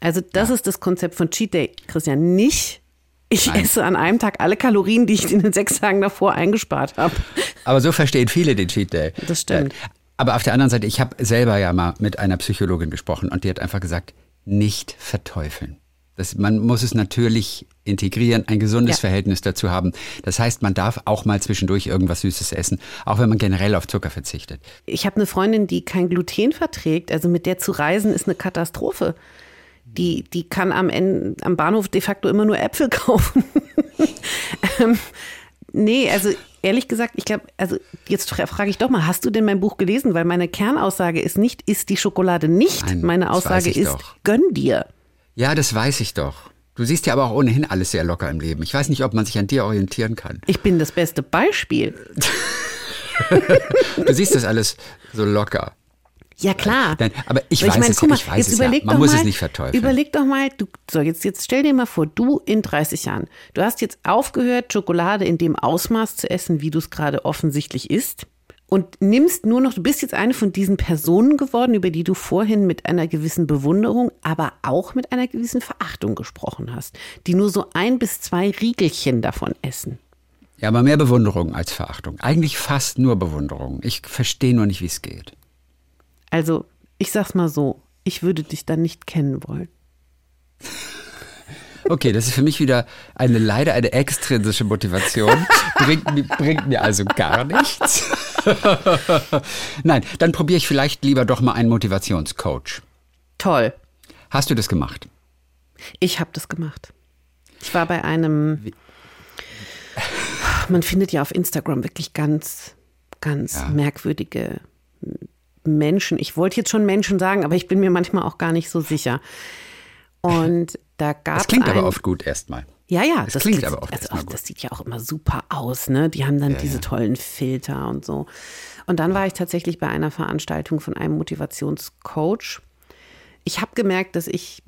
Also das ja. ist das Konzept von Cheat Day, Christian. Nicht, ich Nein. esse an einem Tag alle Kalorien, die ich in den sechs Tagen davor eingespart habe. Aber so verstehen viele den Cheat Day. Das stimmt. Aber auf der anderen Seite, ich habe selber ja mal mit einer Psychologin gesprochen und die hat einfach gesagt, nicht verteufeln. Das, man muss es natürlich integrieren, ein gesundes ja. Verhältnis dazu haben. Das heißt, man darf auch mal zwischendurch irgendwas Süßes essen, auch wenn man generell auf Zucker verzichtet. Ich habe eine Freundin, die kein Gluten verträgt. Also mit der zu reisen ist eine Katastrophe. Die, die kann am, Ende, am Bahnhof de facto immer nur Äpfel kaufen. ähm, nee, also ehrlich gesagt, ich glaube, also jetzt frage ich doch mal, hast du denn mein Buch gelesen? Weil meine Kernaussage ist nicht, isst die Schokolade nicht. Nein, meine Aussage ist, doch. gönn dir. Ja, das weiß ich doch. Du siehst ja aber auch ohnehin alles sehr locker im Leben. Ich weiß nicht, ob man sich an dir orientieren kann. Ich bin das beste Beispiel. du siehst das alles so locker. Ja, klar. Nein, aber ich weiß ich meine, es, guck mal, ich weiß jetzt es überleg ja. Man muss mal, es nicht verteufeln. Überleg doch mal, du, so jetzt, jetzt stell dir mal vor, du in 30 Jahren, du hast jetzt aufgehört, Schokolade in dem Ausmaß zu essen, wie du es gerade offensichtlich isst und nimmst nur noch, du bist jetzt eine von diesen Personen geworden, über die du vorhin mit einer gewissen Bewunderung, aber auch mit einer gewissen Verachtung gesprochen hast, die nur so ein bis zwei Riegelchen davon essen. Ja, aber mehr Bewunderung als Verachtung. Eigentlich fast nur Bewunderung. Ich verstehe nur nicht, wie es geht. Also, ich sag's mal so, ich würde dich dann nicht kennen wollen. Okay, das ist für mich wieder eine leider eine extrinsische Motivation. Bringt, bringt mir also gar nichts. Nein, dann probiere ich vielleicht lieber doch mal einen Motivationscoach. Toll. Hast du das gemacht? Ich habe das gemacht. Ich war bei einem. Wie? Man findet ja auf Instagram wirklich ganz, ganz ja. merkwürdige Menschen. Ich wollte jetzt schon Menschen sagen, aber ich bin mir manchmal auch gar nicht so sicher. Und da gab es. Das klingt aber oft gut erstmal. Ja, ja, das, das klingt aber oft also, Das sieht ja auch immer super aus, ne? Die haben dann ja, diese ja. tollen Filter und so. Und dann war ich tatsächlich bei einer Veranstaltung von einem Motivationscoach. Ich habe gemerkt, dass ich,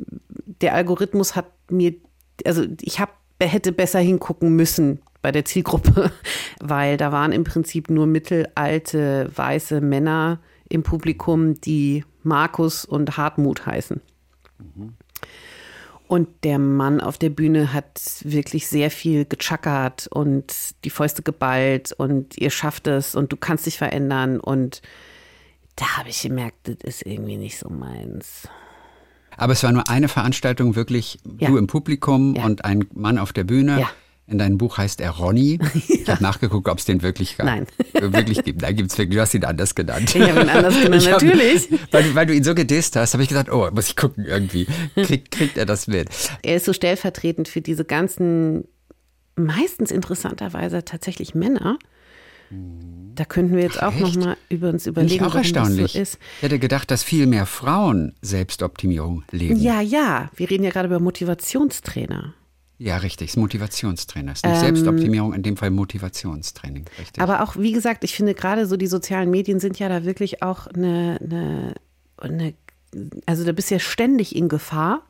der Algorithmus hat mir, also ich habe hätte besser hingucken müssen bei der Zielgruppe, weil da waren im Prinzip nur mittelalte weiße Männer im Publikum, die Markus und Hartmut heißen. Mhm. Und der Mann auf der Bühne hat wirklich sehr viel gechackert und die Fäuste geballt und ihr schafft es und du kannst dich verändern. Und da habe ich gemerkt, das ist irgendwie nicht so meins. Aber es war nur eine Veranstaltung, wirklich ja. du im Publikum ja. und ein Mann auf der Bühne. Ja. In deinem Buch heißt er Ronny. Ich habe nachgeguckt, ob es den wirklich gab. Nein. wirklich gibt. Nein, gibt es wirklich. Du hast ihn anders genannt. Ich habe ihn anders genannt, hab, natürlich. Weil, weil, du ihn so gedisst hast, habe ich gesagt, oh, muss ich gucken irgendwie. Krieg, kriegt er das mit? Er ist so stellvertretend für diese ganzen, meistens interessanterweise tatsächlich Männer. Da könnten wir jetzt auch noch mal über uns überlegen, auch erstaunlich. So ist. Ich hätte gedacht, dass viel mehr Frauen Selbstoptimierung leben. Ja, ja. Wir reden ja gerade über Motivationstrainer. Ja, richtig. Ist Motivationstrainer. Ist nicht ähm, Selbstoptimierung, in dem Fall Motivationstraining. Richtig. Aber auch, wie gesagt, ich finde gerade so die sozialen Medien sind ja da wirklich auch eine, eine, eine also da bist ja ständig in Gefahr,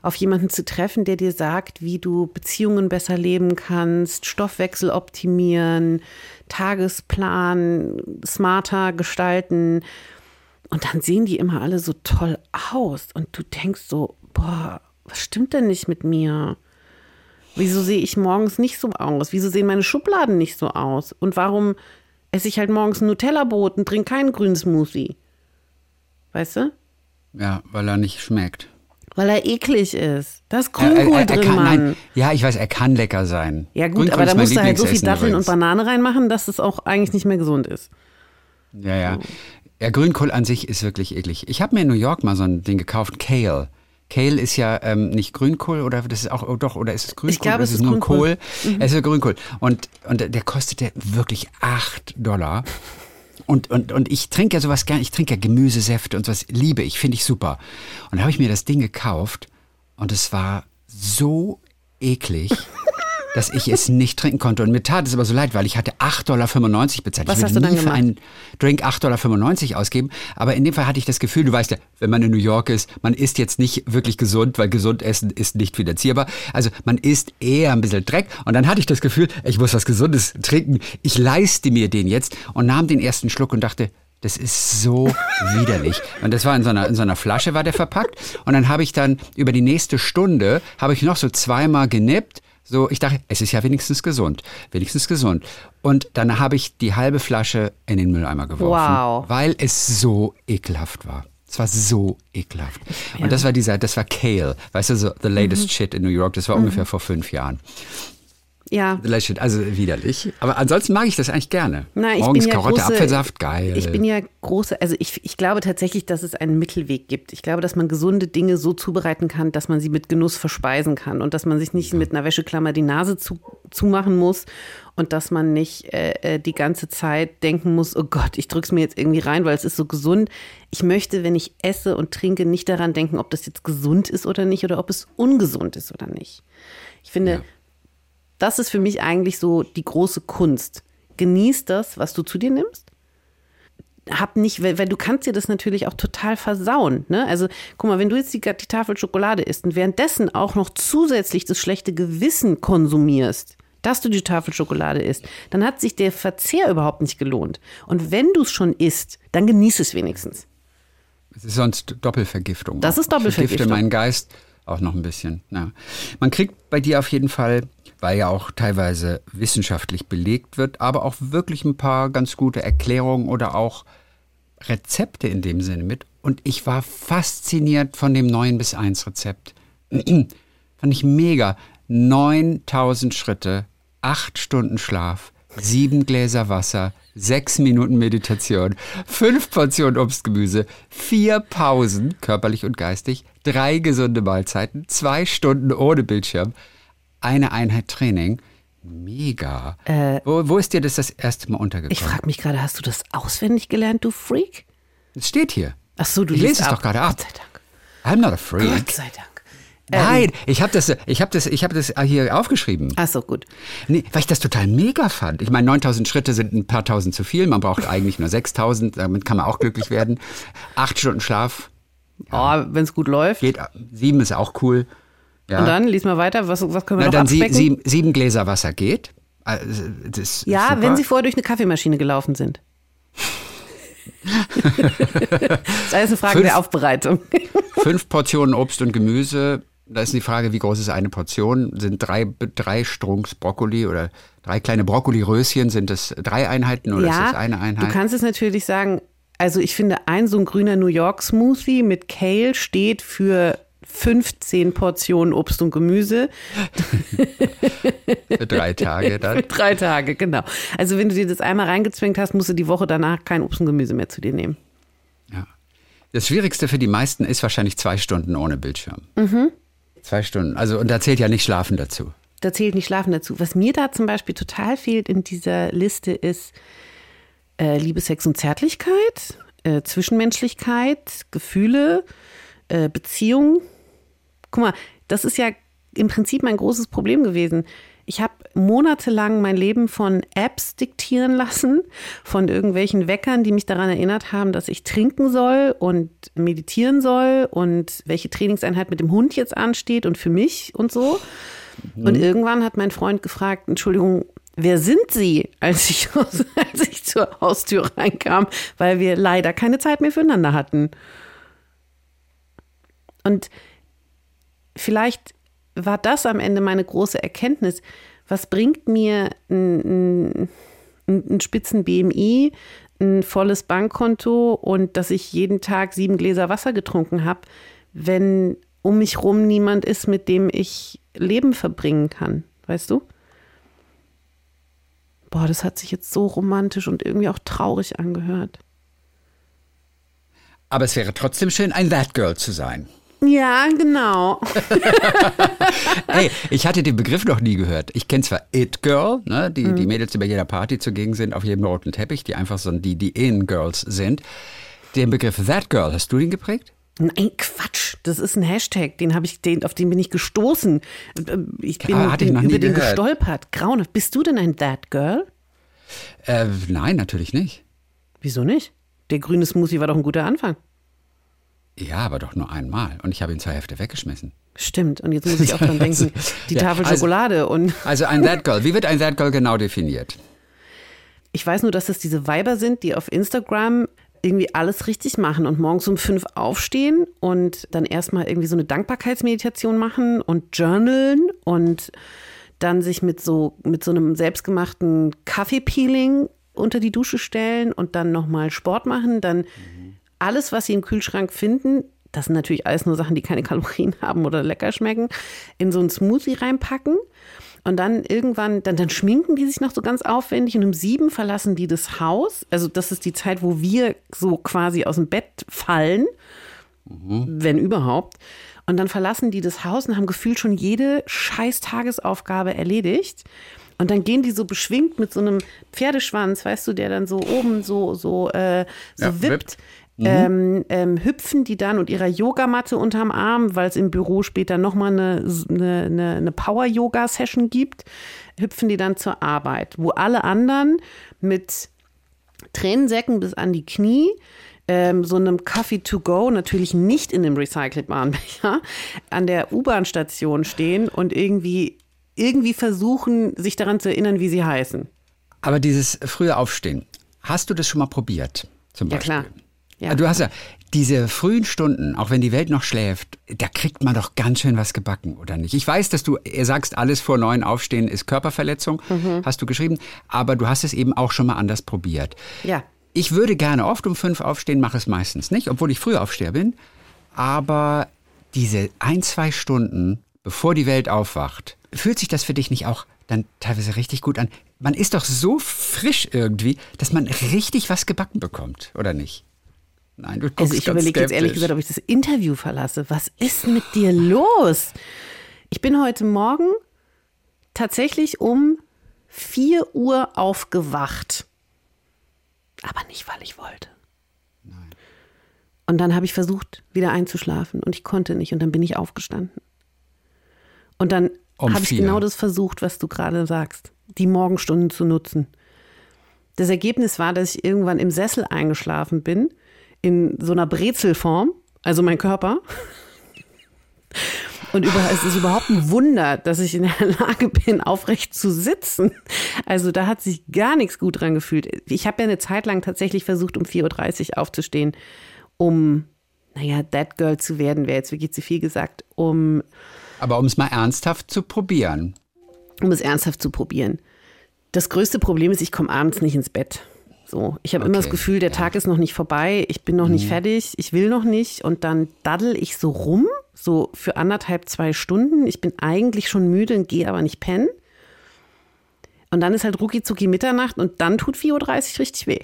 auf jemanden zu treffen, der dir sagt, wie du Beziehungen besser leben kannst, Stoffwechsel optimieren, Tagesplan smarter gestalten. Und dann sehen die immer alle so toll aus. Und du denkst so, boah, was stimmt denn nicht mit mir? Wieso sehe ich morgens nicht so aus? Wieso sehen meine Schubladen nicht so aus? Und warum esse ich halt morgens ein Nutella-Brot und trinke keinen grünen Smoothie? Weißt du? Ja, weil er nicht schmeckt. Weil er eklig ist. Da ist Grünkohl er, er, er drin, kann, Mann. Nein, ja, ich weiß, er kann lecker sein. Ja gut, Grünkohl aber da musst du halt so viel Datteln übrigens. und Banane reinmachen, dass es auch eigentlich nicht mehr gesund ist. Ja, ja. Ja, Grünkohl an sich ist wirklich eklig. Ich habe mir in New York mal so ein Ding gekauft, Kale. Kale ist ja ähm, nicht Grünkohl oder das ist auch oh doch oder ist es Grünkohl? Ich glaube, es ist nur Grünkohl. Kohl. Mhm. Es ist Grünkohl und und der kostete wirklich acht Dollar. Und, und, und ich trinke ja sowas gern, ich trinke ja Gemüsesäfte und sowas liebe ich, finde ich super. Und da habe ich mir das Ding gekauft und es war so eklig dass ich es nicht trinken konnte. Und mir tat es aber so leid, weil ich hatte 8,95 Dollar bezahlt. Was ich hast du dann für einen Drink 8,95 Dollar ausgeben. Aber in dem Fall hatte ich das Gefühl, du weißt ja, wenn man in New York ist, man isst jetzt nicht wirklich gesund, weil gesund essen ist nicht finanzierbar. Also man isst eher ein bisschen Dreck. Und dann hatte ich das Gefühl, ich muss was Gesundes trinken. Ich leiste mir den jetzt und nahm den ersten Schluck und dachte, das ist so widerlich. Und das war in so, einer, in so einer Flasche war der verpackt. Und dann habe ich dann über die nächste Stunde, habe ich noch so zweimal genippt so, ich dachte, es ist ja wenigstens gesund. Wenigstens gesund. Und dann habe ich die halbe Flasche in den Mülleimer geworfen. Wow. Weil es so ekelhaft war. Es war so ekelhaft. Ja. Und das war dieser, das war Kale. Weißt du, so the latest mhm. shit in New York. Das war mhm. ungefähr vor fünf Jahren. Ja. Also widerlich. Aber ansonsten mag ich das eigentlich gerne. Na, ich Morgens bin ja Karotte, große, Apfelsaft, geil. Ich bin ja große, also ich, ich glaube tatsächlich, dass es einen Mittelweg gibt. Ich glaube, dass man gesunde Dinge so zubereiten kann, dass man sie mit Genuss verspeisen kann und dass man sich nicht ja. mit einer Wäscheklammer die Nase zu, zumachen muss und dass man nicht äh, äh, die ganze Zeit denken muss, oh Gott, ich drück's mir jetzt irgendwie rein, weil es ist so gesund. Ich möchte, wenn ich esse und trinke, nicht daran denken, ob das jetzt gesund ist oder nicht oder ob es ungesund ist oder nicht. Ich finde, ja das ist für mich eigentlich so die große Kunst. Genieß das, was du zu dir nimmst. Hab nicht, weil, weil du kannst dir das natürlich auch total versauen. Ne? Also guck mal, wenn du jetzt die, die Tafel Schokolade isst und währenddessen auch noch zusätzlich das schlechte Gewissen konsumierst, dass du die Tafel Schokolade isst, dann hat sich der Verzehr überhaupt nicht gelohnt. Und wenn du es schon isst, dann genieß es wenigstens. Es ist sonst Doppelvergiftung. Das ist Doppelvergiftung. Ich vergifte meinen Geist auch noch ein bisschen. Ja. Man kriegt bei dir auf jeden Fall weil ja auch teilweise wissenschaftlich belegt wird, aber auch wirklich ein paar ganz gute Erklärungen oder auch Rezepte in dem Sinne mit. Und ich war fasziniert von dem 9 bis 1 Rezept. Fand ich mega. 9000 Schritte, 8 Stunden Schlaf, 7 Gläser Wasser, 6 Minuten Meditation, 5 Portionen Obstgemüse, 4 Pausen, körperlich und geistig, 3 gesunde Mahlzeiten, 2 Stunden ohne Bildschirm eine Einheit Training. Mega. Äh, wo, wo, ist dir das das erste Mal untergekommen? Ich frage mich gerade, hast du das auswendig gelernt, du Freak? Es steht hier. Ach so, du ich lese es doch gerade ab. Gott sei Dank. I'm not a freak. Gott sei Dank. Nein, ähm, ich habe das, ich hab das, ich hab das hier aufgeschrieben. Ach so, gut. Nee, weil ich das total mega fand. Ich meine, 9000 Schritte sind ein paar tausend zu viel. Man braucht eigentlich nur 6000. Damit kann man auch glücklich werden. Acht Stunden Schlaf. Ja. Oh, wenn es gut läuft. Geht, sieben ist auch cool. Ja. Und dann, lies mal weiter, was, was können wir Na, noch dann abspecken? sieben, sieben Gläser Wasser geht. Also, das ist ja, wenn sie vorher durch eine Kaffeemaschine gelaufen sind. das ist alles eine Frage Fünf- der Aufbereitung. Fünf Portionen Obst und Gemüse. Da ist die Frage, wie groß ist eine Portion? Sind drei, drei Strunks Brokkoli oder drei kleine Brokkoliröschen, sind das drei Einheiten oder ist ja, das eine Einheit? du kannst es natürlich sagen, also ich finde, ein so ein grüner New York Smoothie mit Kale steht für 15 Portionen Obst und Gemüse. Für drei Tage dann. Für drei Tage, genau. Also wenn du dir das einmal reingezwängt hast, musst du die Woche danach kein Obst und Gemüse mehr zu dir nehmen. Ja. Das Schwierigste für die meisten ist wahrscheinlich zwei Stunden ohne Bildschirm. Mhm. Zwei Stunden. Also, und da zählt ja nicht Schlafen dazu. Da zählt nicht Schlafen dazu. Was mir da zum Beispiel total fehlt in dieser Liste ist äh, Liebe, Sex und Zärtlichkeit, äh, Zwischenmenschlichkeit, Gefühle, äh, Beziehung. Guck mal, das ist ja im Prinzip mein großes Problem gewesen. Ich habe monatelang mein Leben von Apps diktieren lassen, von irgendwelchen Weckern, die mich daran erinnert haben, dass ich trinken soll und meditieren soll und welche Trainingseinheit mit dem Hund jetzt ansteht und für mich und so. Und irgendwann hat mein Freund gefragt, Entschuldigung, wer sind Sie, als ich, aus- als ich zur Haustür reinkam, weil wir leider keine Zeit mehr füreinander hatten. Und vielleicht war das am Ende meine große Erkenntnis. Was bringt mir ein, ein, ein spitzen BMI, ein volles Bankkonto und dass ich jeden Tag sieben Gläser Wasser getrunken habe, wenn um mich rum niemand ist, mit dem ich Leben verbringen kann, weißt du? Boah, das hat sich jetzt so romantisch und irgendwie auch traurig angehört. Aber es wäre trotzdem schön, ein That Girl zu sein. Ja, genau. Hey, ich hatte den Begriff noch nie gehört. Ich kenne zwar It Girl, ne, die, die Mädels, die bei jeder Party zugegen sind, auf jedem roten Teppich, die einfach so die, die In-Girls sind. Den Begriff That Girl, hast du den geprägt? Nein, Quatsch. Das ist ein Hashtag, den habe ich, den, auf den bin ich gestoßen. Ich bin, Ah, hatte ich über den gehört. gestolpert. Grauenhaft. Bist du denn ein That Girl? Äh, nein, natürlich nicht. Wieso nicht? Der grüne Smoothie war doch ein guter Anfang. Ja, aber doch nur einmal. Und ich habe ihn zur Hälfte weggeschmissen. Stimmt. Und jetzt muss ich auch dran denken, die Ja, Tafel also- Schokolade. Und Also ein That Girl. Wie wird ein That Girl genau definiert? ich weiß nur, dass das diese Weiber sind, die auf Instagram irgendwie alles richtig machen und morgens um fünf aufstehen und dann erstmal irgendwie so eine Dankbarkeitsmeditation machen und journalen und dann sich mit so, mit so einem selbstgemachten Kaffeepeeling unter die Dusche stellen und dann nochmal Sport machen, dann alles, was sie im Kühlschrank finden, das sind natürlich alles nur Sachen, die keine Kalorien haben oder lecker schmecken, in so einen Smoothie reinpacken. Und dann irgendwann, dann, dann schminken die sich noch so ganz aufwendig und um sieben verlassen die das Haus. Also das ist die Zeit, wo wir so quasi aus dem Bett fallen, wenn überhaupt. Und dann verlassen die das Haus und haben gefühlt schon jede scheiß Tagesaufgabe erledigt. Und dann gehen die so beschwingt mit so einem Pferdeschwanz, weißt du, der dann so oben so, so, äh, so Ja, wippt. wippt. Ähm, ähm, hüpfen die dann und ihrer Yogamatte unterm Arm, weil es im Büro später nochmal eine, eine, eine, eine Power-Yoga-Session gibt, hüpfen die dann zur Arbeit, wo alle anderen mit Tränensäcken bis an die Knie, ähm, so einem Coffee to go, natürlich nicht in dem recycelbaren Becher, an der U-Bahn-Station stehen und irgendwie, irgendwie versuchen, sich daran zu erinnern, wie sie heißen. Aber dieses frühe Aufstehen, hast du das schon mal probiert? Zum Ja, Beispiel? klar. Ja. Du hast ja diese frühen Stunden, auch wenn die Welt noch schläft, da kriegt man doch ganz schön was gebacken, oder nicht? Ich weiß, dass du, sagst, alles vor neun aufstehen ist Körperverletzung, Mhm. hast du geschrieben, aber du hast es eben auch schon mal anders probiert. Ja. Ich würde gerne oft um fünf aufstehen, mache es meistens nicht, obwohl ich früh aufsteher bin. Aber diese ein, zwei Stunden, bevor die Welt aufwacht, fühlt sich das für dich nicht auch dann teilweise richtig gut an? Man ist doch so frisch irgendwie, dass man richtig was gebacken bekommt, oder nicht? Nein, du guckst Also ich überlege jetzt ehrlich gesagt, ob ich das Interview verlasse. Was ist mit dir los? Ich bin heute Morgen tatsächlich um 4 Uhr aufgewacht. Aber nicht, weil ich wollte. Und dann habe ich versucht, wieder einzuschlafen und ich konnte nicht und dann bin ich aufgestanden. Und dann Um habe ich genau das versucht, was du gerade sagst, die Morgenstunden zu nutzen. Das Ergebnis war, dass ich irgendwann im Sessel eingeschlafen bin, in so einer Brezelform, also mein Körper. Und über, es ist überhaupt ein Wunder, dass ich in der Lage bin, aufrecht zu sitzen. Also da hat sich gar nichts gut dran gefühlt. Ich habe ja eine Zeit lang tatsächlich versucht, um 4.30 Uhr aufzustehen, um, naja, That Girl zu werden, wäre jetzt wirklich zu viel gesagt, um. Aber um es mal ernsthaft zu probieren. Um es ernsthaft zu probieren. Das größte Problem ist, ich komme abends nicht ins Bett. So, ich habe okay. immer das Gefühl, der ja. Tag ist noch nicht vorbei, ich bin noch mhm. nicht fertig, ich will noch nicht und dann daddel ich so rum, so für anderthalb, zwei Stunden. Ich bin eigentlich schon müde und gehe aber nicht pennen. Und dann ist halt rucki zucki Mitternacht und dann tut 4.30 Uhr richtig weh.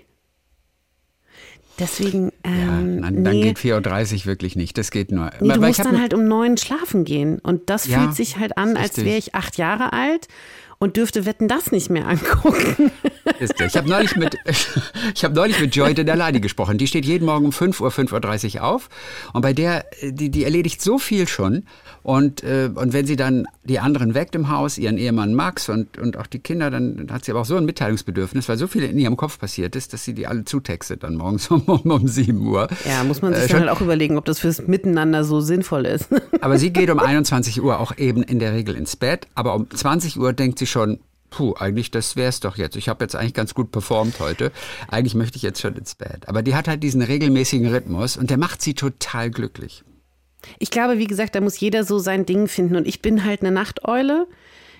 Deswegen. Ähm, ja, dann, nee. geht 4.30 Uhr wirklich nicht. Das geht nur. Nee, du musst dann halt um neun schlafen gehen. Und das ja, fühlt sich halt an, als wäre ich acht Jahre alt und dürfte Wetten das nicht mehr angucken. Ich habe neulich mit, ich habe neulich mit Joy Denalani gesprochen. Die steht jeden Morgen um 5 Uhr, 5.30 Uhr auf. Und bei der, die, die erledigt so viel schon. Und, äh, und wenn sie dann die anderen weckt im Haus, ihren Ehemann Max und, und auch die Kinder, dann hat sie aber auch so ein Mitteilungsbedürfnis, weil so viel in ihrem Kopf passiert ist, dass sie die alle zutextet dann morgens um, um, um 7 Uhr. Ja, muss man sich äh, dann halt auch überlegen, ob das fürs Miteinander so sinnvoll ist. Aber sie geht um 21 Uhr auch eben in der Regel ins Bett. Aber um 20 Uhr denkt sie schon, puh, eigentlich das wäre es doch jetzt. Ich habe jetzt eigentlich ganz gut performt heute. Eigentlich möchte ich jetzt schon ins Bett. Aber die hat halt diesen regelmäßigen Rhythmus und der macht sie total glücklich. Ich glaube, wie gesagt, da muss jeder so sein Ding finden. Und ich bin halt eine Nachteule.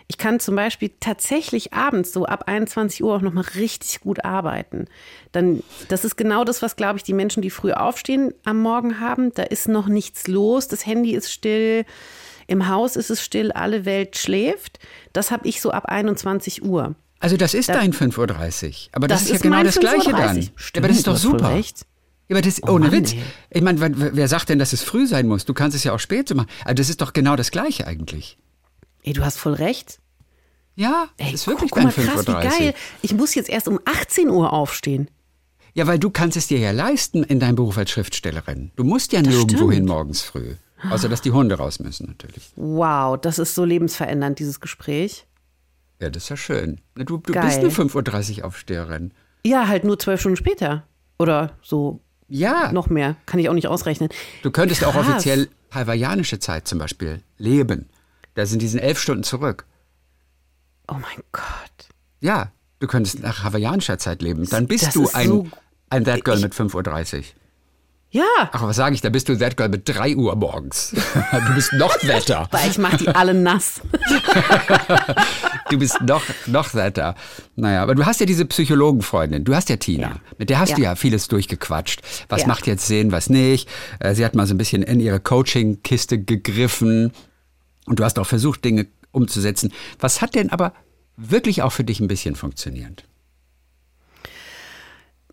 Ich kann zum Beispiel tatsächlich abends so ab 21 Uhr auch noch mal richtig gut arbeiten. Dann, das ist genau das, was, glaube ich, die Menschen, die früh aufstehen am Morgen haben. Da ist noch nichts los, das Handy ist still, im Haus ist es still, alle Welt schläft. Das habe ich so ab 21 Uhr. Also das ist da, dein 5.30 Uhr. Aber das, das ist ja genau das Gleiche dann. Stimmt, aber das ist doch super. Recht. Ja, aber das, oh ohne Mann, Witz. Ey. Ich meine, wer sagt denn, dass es früh sein muss? Du kannst es ja auch spät machen. Also das ist doch genau das Gleiche eigentlich. Ey, du hast voll recht. Ja, Ey, ist wirklich guck, dein guck mal, krass, wie geil. Ich muss jetzt erst um 18 Uhr aufstehen. Ja, weil du kannst es dir ja leisten in deinem Beruf als Schriftstellerin. Du musst ja nirgendwo hin morgens früh. Außer, dass die Hunde raus müssen natürlich. Wow, das ist so lebensverändernd, dieses Gespräch. Ja, das ist ja schön. Du, du bist eine 5.30 Uhr Aufsteherin. Ja, halt nur zwölf Stunden später. Oder so ja. Noch mehr. Kann ich auch nicht ausrechnen. Du könntest Krass. auch offiziell hawaiianische Zeit zum Beispiel leben. Da sind diese elf Stunden zurück. Oh mein Gott. Ja, du könntest nach hawaiianischer Zeit leben. Dann bist das du ein, so, ein That Girl ich, mit 5.30 Uhr. Ja. Ach, was sage ich? Da bist du That Girl mit 3 Uhr morgens. Du bist noch Wetter. Weil ich mache die alle nass. du bist noch, noch Wetter. Naja, aber du hast ja diese Psychologenfreundin. Du hast ja Tina. Ja. Mit der hast ja. du ja vieles durchgequatscht. Was ja. macht jetzt Sinn, was nicht. Äh, sie hat mal so ein bisschen in ihre Coaching-Kiste gegriffen. Und du hast auch versucht, Dinge umzusetzen. Was hat denn aber wirklich auch für dich ein bisschen funktioniert?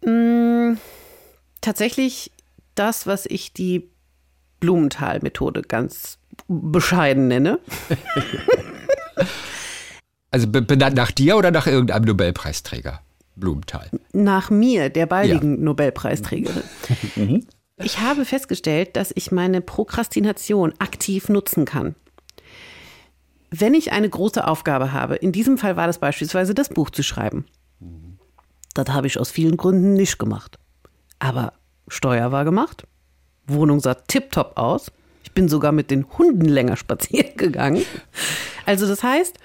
Mm, tatsächlich das, was ich die Blumenthal-Methode ganz bescheiden nenne. also benannt nach dir oder nach irgendeinem Nobelpreisträger? Blumenthal. Nach mir, der baldigen ja. Nobelpreisträgerin. Mhm. Ich habe festgestellt, dass ich meine Prokrastination aktiv nutzen kann. Wenn ich eine große Aufgabe habe, in diesem Fall war das beispielsweise das Buch zu schreiben. Mhm. Das habe ich aus vielen Gründen nicht gemacht. Aber Steuer war gemacht. Wohnung sah tipptopp aus. Ich bin sogar mit den Hunden länger spazieren gegangen. Also das heißt,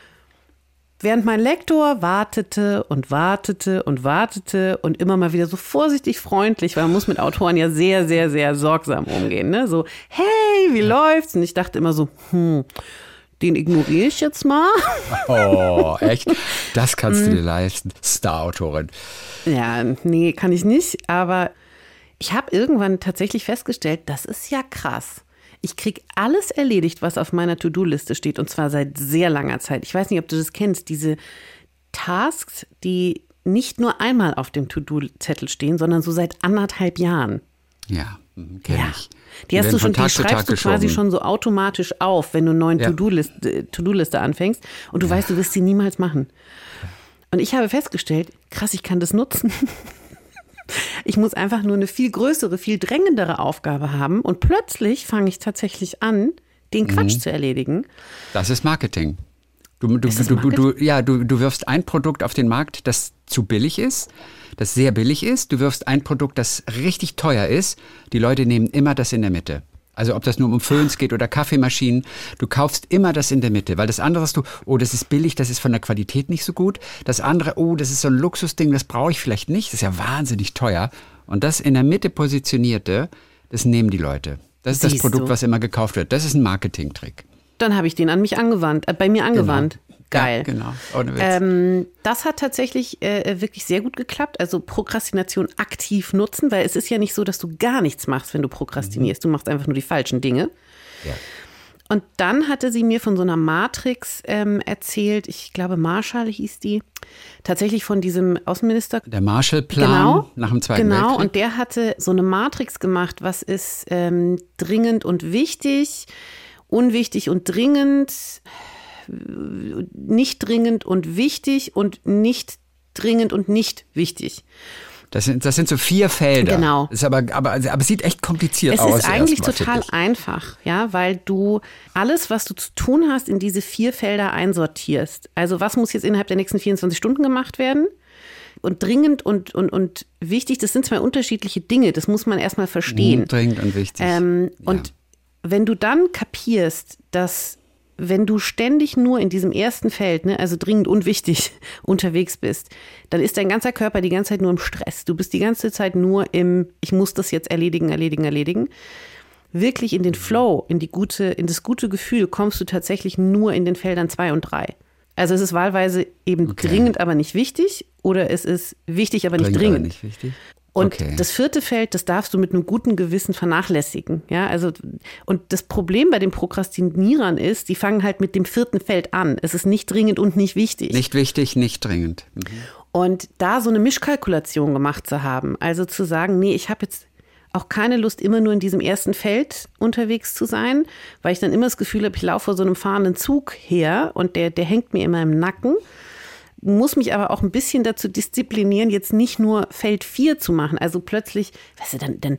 während mein Lektor wartete und wartete und wartete und immer mal wieder so vorsichtig freundlich, weil man muss mit Autoren ja sehr, sehr, sehr sorgsam umgehen. Ne? So, hey, wie läuft's? Und ich dachte immer so, hm, den ignoriere ich jetzt mal. Oh, echt? Das kannst du dir leisten. Star-Autorin. Ja, nee, kann ich nicht. Aber ich habe irgendwann tatsächlich festgestellt, das ist ja krass. Ich kriege alles erledigt, was auf meiner To-Do-Liste steht, und zwar seit sehr langer Zeit. Ich weiß nicht, ob du das kennst, diese Tasks, die nicht nur einmal auf dem To-Do-Zettel stehen, sondern so seit anderthalb Jahren. Ja, mhm, kenne ja. ich. Die hast du schon, die schreibst du quasi schon so automatisch auf, wenn du eine neue ja. To-Do-Liste To anfängst und du ja. weißt, du wirst sie niemals machen. Und ich habe festgestellt, krass, ich kann das nutzen. Ich muss einfach nur eine viel größere, viel drängendere Aufgabe haben und plötzlich fange ich tatsächlich an, den Quatsch mhm. zu erledigen. Das ist Marketing. Du, du, du, Marketing? du, ja, du, du wirfst ein Produkt auf den Markt, das zu billig ist, das sehr billig ist. Du wirfst ein Produkt, das richtig teuer ist. Die Leute nehmen immer das in der Mitte. Also ob das nur um Föhns geht oder Kaffeemaschinen, du kaufst immer das in der Mitte, weil das andere hast du, oh, das ist billig, das ist von der Qualität nicht so gut. Das andere, oh, das ist so ein Luxusding, das brauche ich vielleicht nicht, das ist ja wahnsinnig teuer. Und das in der Mitte positionierte, das nehmen die Leute. Das ist Siehst das Produkt, du. was immer gekauft wird. Das ist ein Marketingtrick. Dann habe ich den an mich angewandt, äh, bei mir angewandt. Genau. Geil. Ja, genau, ohne Witz. Ähm, das hat tatsächlich äh, wirklich sehr gut geklappt. Also Prokrastination aktiv nutzen, weil es ist ja nicht so, dass du gar nichts machst, wenn du prokrastinierst. Mhm. Du machst einfach nur die falschen Dinge. Ja. Und dann hatte sie mir von so einer Matrix ähm, erzählt, ich glaube Marshall hieß die, tatsächlich von diesem Außenminister. Der Marshallplan genau, nach dem Zweiten genau, Weltkrieg. Genau, und der hatte so eine Matrix gemacht, was ist ähm, dringend und wichtig, unwichtig und dringend, nicht dringend und wichtig und nicht dringend und nicht wichtig. Das sind, das sind so vier Felder. Genau. Ist aber, aber, aber es sieht echt kompliziert es aus. Es ist eigentlich total einfach, ja, weil du alles, was du zu tun hast, in diese vier Felder einsortierst. Also was muss jetzt innerhalb der nächsten 24 Stunden gemacht werden? Und dringend und, und, und wichtig, das sind zwei unterschiedliche Dinge. Das muss man erstmal verstehen. Dringend und wichtig. Ähm, ja. Und wenn du dann kapierst, dass wenn du ständig nur in diesem ersten Feld, ne, also dringend und wichtig, unterwegs bist, dann ist dein ganzer Körper die ganze Zeit nur im Stress. Du bist die ganze Zeit nur im, ich muss das jetzt erledigen, erledigen, erledigen. Wirklich in den Flow, in die gute, in das gute Gefühl kommst du tatsächlich nur in den Feldern zwei und drei. Also es ist wahlweise eben okay. dringend, aber nicht wichtig, oder es ist wichtig, aber nicht dringend. dringend. Aber nicht. Und okay. das vierte Feld, das darfst du mit einem guten Gewissen vernachlässigen. Ja, also, und das Problem bei den Prokrastinierern ist, die fangen halt mit dem vierten Feld an. Es ist nicht dringend und nicht wichtig. Nicht wichtig, nicht dringend. Mhm. Und da so eine Mischkalkulation gemacht zu haben, also zu sagen, nee, ich habe jetzt auch keine Lust, immer nur in diesem ersten Feld unterwegs zu sein, weil ich dann immer das Gefühl habe, ich laufe vor so einem fahrenden Zug her und der, der hängt mir immer im Nacken muss mich aber auch ein bisschen dazu disziplinieren, jetzt nicht nur Feld 4 zu machen. Also plötzlich, weißt du, dann, dann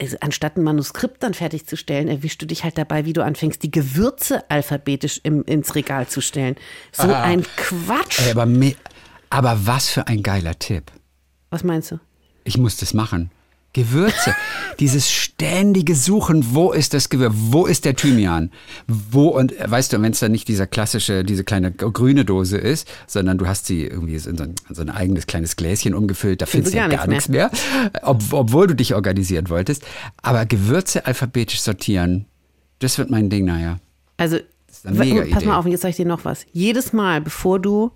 also anstatt ein Manuskript dann fertigzustellen, erwischst du dich halt dabei, wie du anfängst, die Gewürze alphabetisch im, ins Regal zu stellen. So ah, ein Quatsch. Ey, aber, aber was für ein geiler Tipp. Was meinst du? Ich muss das machen. Gewürze. Dieses ständige Suchen, wo ist das Gewürz, wo ist der Thymian, wo und weißt du, wenn es dann nicht dieser klassische, diese kleine grüne Dose ist, sondern du hast sie irgendwie in so ein, so ein eigenes kleines Gläschen umgefüllt, da findest du ja gar nichts mehr, mehr ob, obwohl du dich organisieren wolltest. Aber Gewürze alphabetisch sortieren, das wird mein Ding, naja. Also, pass mal auf, jetzt sage ich dir noch was. Jedes Mal, bevor du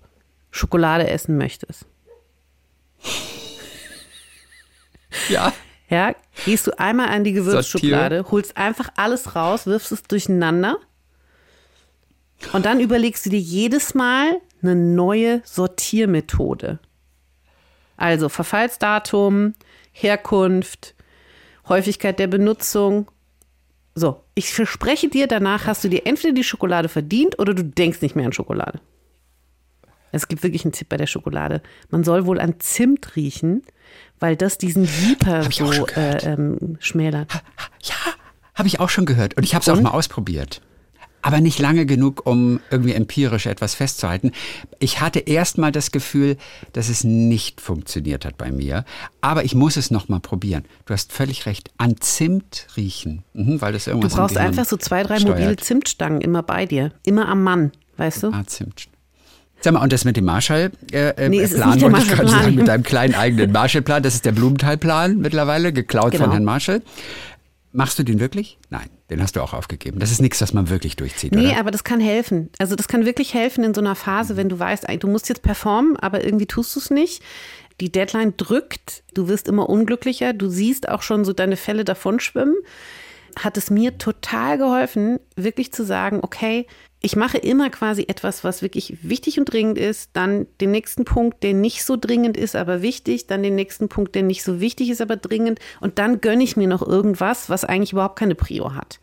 Schokolade essen möchtest. Ja. Ja, gehst du einmal an die Gewürzschublade, holst einfach alles raus, wirfst es durcheinander und dann überlegst du dir jedes Mal eine neue Sortiermethode. Also Verfallsdatum, Herkunft, Häufigkeit der Benutzung. So, ich verspreche dir, danach hast du dir entweder die Schokolade verdient oder du denkst nicht mehr an Schokolade. Es gibt wirklich einen Tipp bei der Schokolade. Man soll wohl an Zimt riechen, weil das diesen Jeeper so äh, ähm, schmälert. Ja, habe ich auch schon gehört. Und ich habe es auch mal ausprobiert. Aber nicht lange genug, um irgendwie empirisch etwas festzuhalten. Ich hatte erst mal das Gefühl, dass es nicht funktioniert hat bei mir. Aber ich muss es noch mal probieren. Du hast völlig recht. An Zimt riechen. Mhm, weil das irgendwas Du brauchst einfach so zwei, drei steuert. mobile Zimtstangen immer bei dir. Immer am Mann, weißt du? Ah, Zimtstangen. Sag mal, und das mit dem Marshall-Plan, äh, nee, Plan, wollte ich gerade sagen, mit deinem kleinen eigenen Marshall-Plan, das ist der Blumenthal-Plan mittlerweile, geklaut genau. von Herrn Marshall. Machst du den wirklich? Nein, den hast du auch aufgegeben. Das ist nichts, was man wirklich durchzieht. Nee, oder? aber das kann helfen. Also das kann wirklich helfen in so einer Phase, wenn du weißt, du musst jetzt performen, aber irgendwie tust du es nicht. Die Deadline drückt, du wirst immer unglücklicher, du siehst auch schon so deine Fälle davonschwimmen. Hat es mir total geholfen, wirklich zu sagen, okay, ich mache immer quasi etwas, was wirklich wichtig und dringend ist, dann den nächsten Punkt, der nicht so dringend ist, aber wichtig, dann den nächsten Punkt, der nicht so wichtig ist, aber dringend und dann gönne ich mir noch irgendwas, was eigentlich überhaupt keine Prio hat.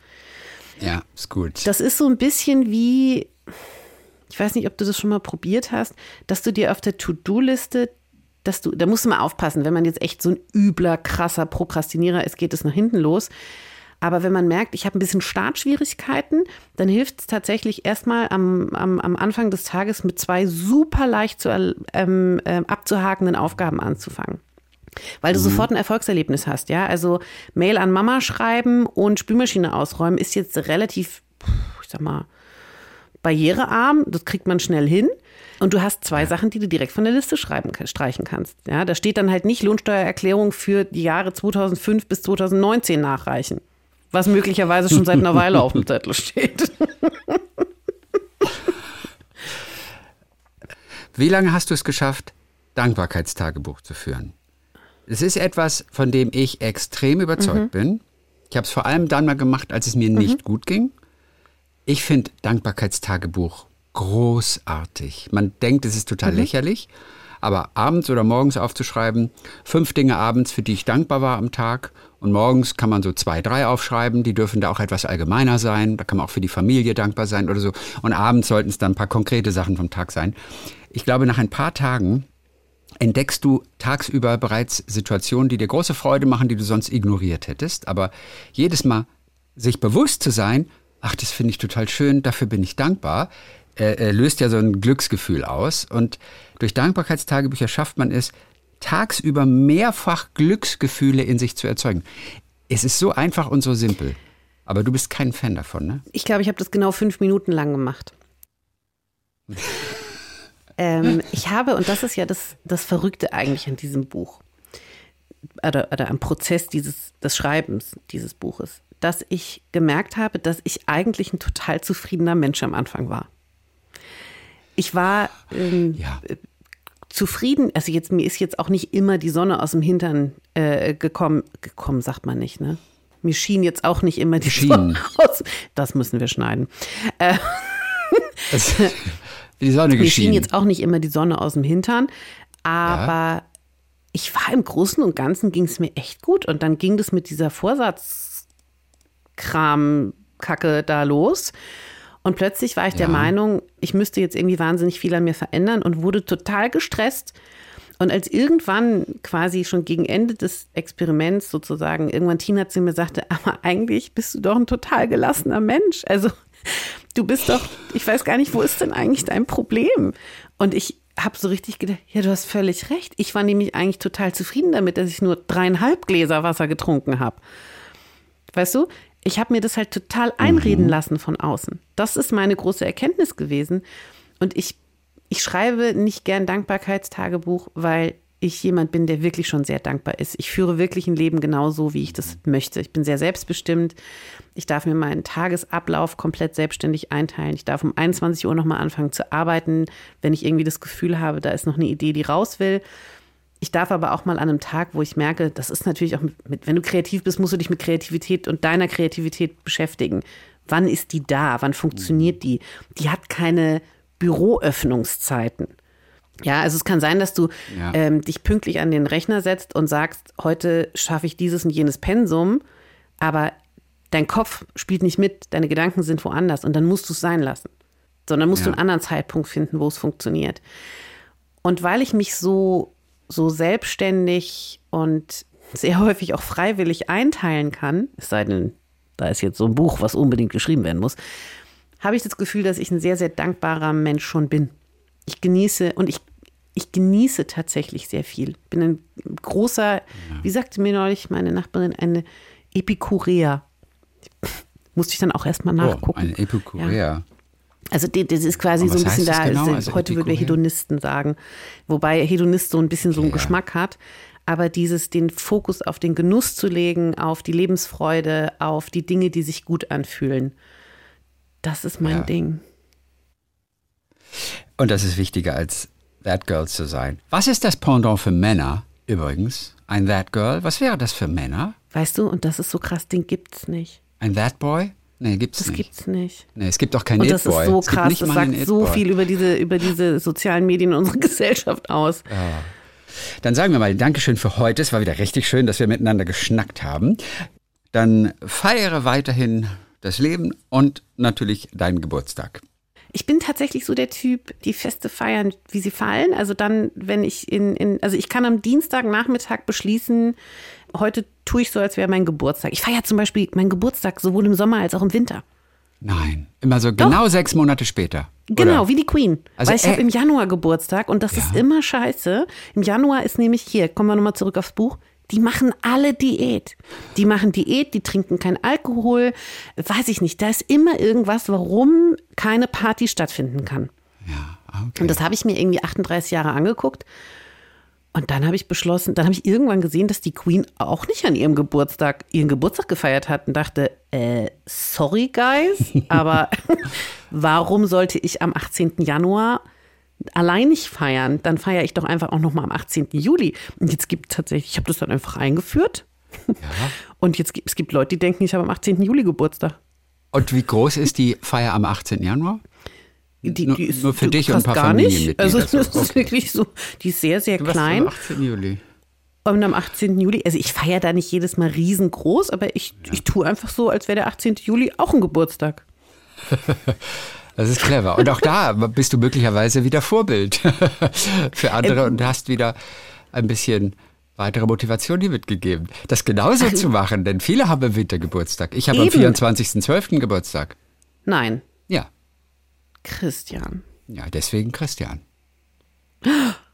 Ja, ist gut. Das ist so ein bisschen wie, ich weiß nicht, ob du das schon mal probiert hast, dass du dir auf der To-Do-Liste dass du, da musst du mal aufpassen, wenn man jetzt echt so ein übler, krasser Prokrastinierer ist, geht es nach hinten los. Aber wenn man merkt, ich habe ein bisschen Startschwierigkeiten, dann hilft es tatsächlich erstmal am, am, am Anfang des Tages mit zwei super leicht zu, ähm, äh, abzuhakenden Aufgaben anzufangen. Weil du mhm. sofort ein Erfolgserlebnis hast, ja. Also Mail an Mama schreiben und Spülmaschine ausräumen ist jetzt relativ, ich sag mal, barrierearm. Das kriegt man schnell hin. Und du hast zwei Sachen, die du direkt von der Liste schreiben, streichen kannst. Ja, da steht dann halt nicht Lohnsteuererklärung für die Jahre 2005 bis 2019 nachreichen. Was möglicherweise schon seit einer Weile auf dem Zettel steht. Wie lange hast du es geschafft, Dankbarkeitstagebuch zu führen? Es ist etwas, von dem ich extrem überzeugt mhm. bin. Ich habe es vor allem dann mal gemacht, als es mir mhm. nicht gut ging. Ich finde Dankbarkeitstagebuch großartig. Man denkt, es ist total mhm. lächerlich, aber abends oder morgens aufzuschreiben, fünf Dinge abends, für die ich dankbar war am Tag. Und morgens kann man so zwei, drei aufschreiben, die dürfen da auch etwas allgemeiner sein. Da kann man auch für die Familie dankbar sein oder so. Und abends sollten es dann ein paar konkrete Sachen vom Tag sein. Ich glaube, nach ein paar Tagen entdeckst du tagsüber bereits Situationen, die dir große Freude machen, die du sonst ignoriert hättest. Aber jedes Mal sich bewusst zu sein, ach, das finde ich total schön, dafür bin ich dankbar, äh, äh, löst ja so ein Glücksgefühl aus. Und durch Dankbarkeitstagebücher schafft man es, tagsüber mehrfach Glücksgefühle in sich zu erzeugen. Es ist so einfach und so simpel. Aber du bist kein Fan davon, ne? Ich glaube, ich habe das genau fünf Minuten lang gemacht. ähm, ich habe, und das ist ja das, das Verrückte eigentlich an diesem Buch, oder, oder am Prozess dieses, des Schreibens dieses Buches dass ich gemerkt habe, dass ich eigentlich ein total zufriedener Mensch am Anfang war. Ich war ähm, ja. Zufrieden, also jetzt mir ist jetzt auch nicht immer die Sonne aus dem Hintern äh, gekommen, gekommen sagt man nicht, ne? Mir schien jetzt auch nicht immer die schien. Sonne aus. Das müssen wir schneiden. Äh, das, die Sonne Mir schien jetzt auch nicht immer die Sonne aus dem Hintern, aber ja. ich war im Großen und Ganzen ging es mir echt gut und dann ging das mit dieser Vorsatz Kram-Kacke da los. Und plötzlich war ich ja. der Meinung, ich müsste jetzt irgendwie wahnsinnig viel an mir verändern und wurde total gestresst. Und als irgendwann quasi schon gegen Ende des Experiments sozusagen irgendwann Tina zu mir sagte, aber eigentlich bist du doch ein total gelassener Mensch. Also du bist doch, ich weiß gar nicht, wo ist denn eigentlich dein Problem? Und ich habe so richtig gedacht, ja, du hast völlig recht. Ich war nämlich eigentlich total zufrieden damit, dass ich nur dreieinhalb Gläser Wasser getrunken habe. Weißt du, ich habe mir das halt total einreden mhm. lassen von außen. Das ist meine große Erkenntnis gewesen. Und ich, ich schreibe nicht gern Dankbarkeitstagebuch, weil ich jemand bin, der wirklich schon sehr dankbar ist. Ich führe wirklich ein Leben genauso, wie ich das möchte. Ich bin sehr selbstbestimmt. Ich darf mir meinen Tagesablauf komplett selbstständig einteilen. Ich darf um 21 Uhr nochmal anfangen zu arbeiten, wenn ich irgendwie das Gefühl habe, da ist noch eine Idee, die raus will. Ich darf aber auch mal an einem Tag, wo ich merke, das ist natürlich auch mit, mit, wenn du kreativ bist, musst du dich mit Kreativität und deiner Kreativität beschäftigen. Wann ist die da? Wann funktioniert die? Die hat keine Büroöffnungszeiten. Ja, also es kann sein, dass du ja. ähm, dich pünktlich an den Rechner setzt und sagst, heute schaffe ich dieses und jenes Pensum, aber dein Kopf spielt nicht mit, deine Gedanken sind woanders und dann musst du es sein lassen. Sondern musst ja. du einen anderen Zeitpunkt finden, wo es funktioniert. Und weil ich mich so so selbstständig und sehr häufig auch freiwillig einteilen kann, es sei denn, da ist jetzt so ein Buch, was unbedingt geschrieben werden muss, habe ich das Gefühl, dass ich ein sehr, sehr dankbarer Mensch schon bin. Ich genieße und ich, ich genieße tatsächlich sehr viel. Bin ein großer, ja. wie sagte mir neulich meine Nachbarin, eine Epikurea. Musste ich dann auch erstmal nachgucken. Oh, eine Epikurea. Ja. Also das ist quasi so ein bisschen da, genau? also heute würden wir Hedonisten sagen, wobei Hedonist so ein bisschen so einen ja. Geschmack hat. Aber dieses, den Fokus auf den Genuss zu legen, auf die Lebensfreude, auf die Dinge, die sich gut anfühlen, das ist mein ja. Ding. Und das ist wichtiger als That Girl zu sein. Was ist das Pendant für Männer übrigens? Ein That Girl? Was wäre das für Männer? Weißt du, und das ist so krass, den gibt's nicht. Ein That Boy? Nee, gibt's das nicht. Das gibt's nicht. Nee, es gibt auch keinen Und das ist so krass, das sagt so viel über diese, über diese sozialen Medien in unserer Gesellschaft aus. Ja. Dann sagen wir mal Dankeschön für heute. Es war wieder richtig schön, dass wir miteinander geschnackt haben. Dann feiere weiterhin das Leben und natürlich deinen Geburtstag. Ich bin tatsächlich so der Typ, die Feste feiern, wie sie fallen. Also dann, wenn ich in, in also ich kann am Dienstagnachmittag beschließen, heute tue ich so, als wäre mein Geburtstag. Ich feiere zum Beispiel meinen Geburtstag sowohl im Sommer als auch im Winter. Nein, immer so genau Doch. sechs Monate später. Genau, Oder? wie die Queen. Also, Weil ich äh, habe im Januar Geburtstag und das ist immer scheiße. Im Januar ist nämlich, hier, kommen wir nochmal zurück aufs Buch, die machen alle Diät. Die machen Diät, die trinken kein Alkohol, weiß ich nicht. Da ist immer irgendwas, warum keine Party stattfinden kann. Ja, okay. Und das habe ich mir irgendwie 38 Jahre angeguckt. Und dann habe ich beschlossen, dann habe ich irgendwann gesehen, dass die Queen auch nicht an ihrem Geburtstag ihren Geburtstag gefeiert hat und dachte, äh, sorry guys, aber warum sollte ich am 18. Januar allein nicht feiern? Dann feiere ich doch einfach auch noch mal am 18. Juli. Und jetzt gibt es tatsächlich, ich habe das dann einfach eingeführt. Und jetzt gibt es gibt Leute, die denken, ich habe am 18. Juli Geburtstag. Und wie groß ist die Feier am 18. Januar? Die, Nur- die ist nur für dich und ein paar gar nicht. Also so. das ist wirklich so, die ist sehr, sehr Du warst klein. am 18. Juli. Und am 18. Juli, also ich feiere da nicht jedes Mal riesengroß, aber ich, ich tue einfach so, als wäre der 18. Juli auch ein Geburtstag. Das ist clever. Und auch da bist du möglicherweise wieder Vorbild für andere und hast wieder ein bisschen weitere Motivation dir mitgegeben, das genauso zu machen, denn viele haben im Winter Geburtstag. Ich habe am Eben. 24.12. Geburtstag. Nein, Ja, Christian. ja, deswegen Christian.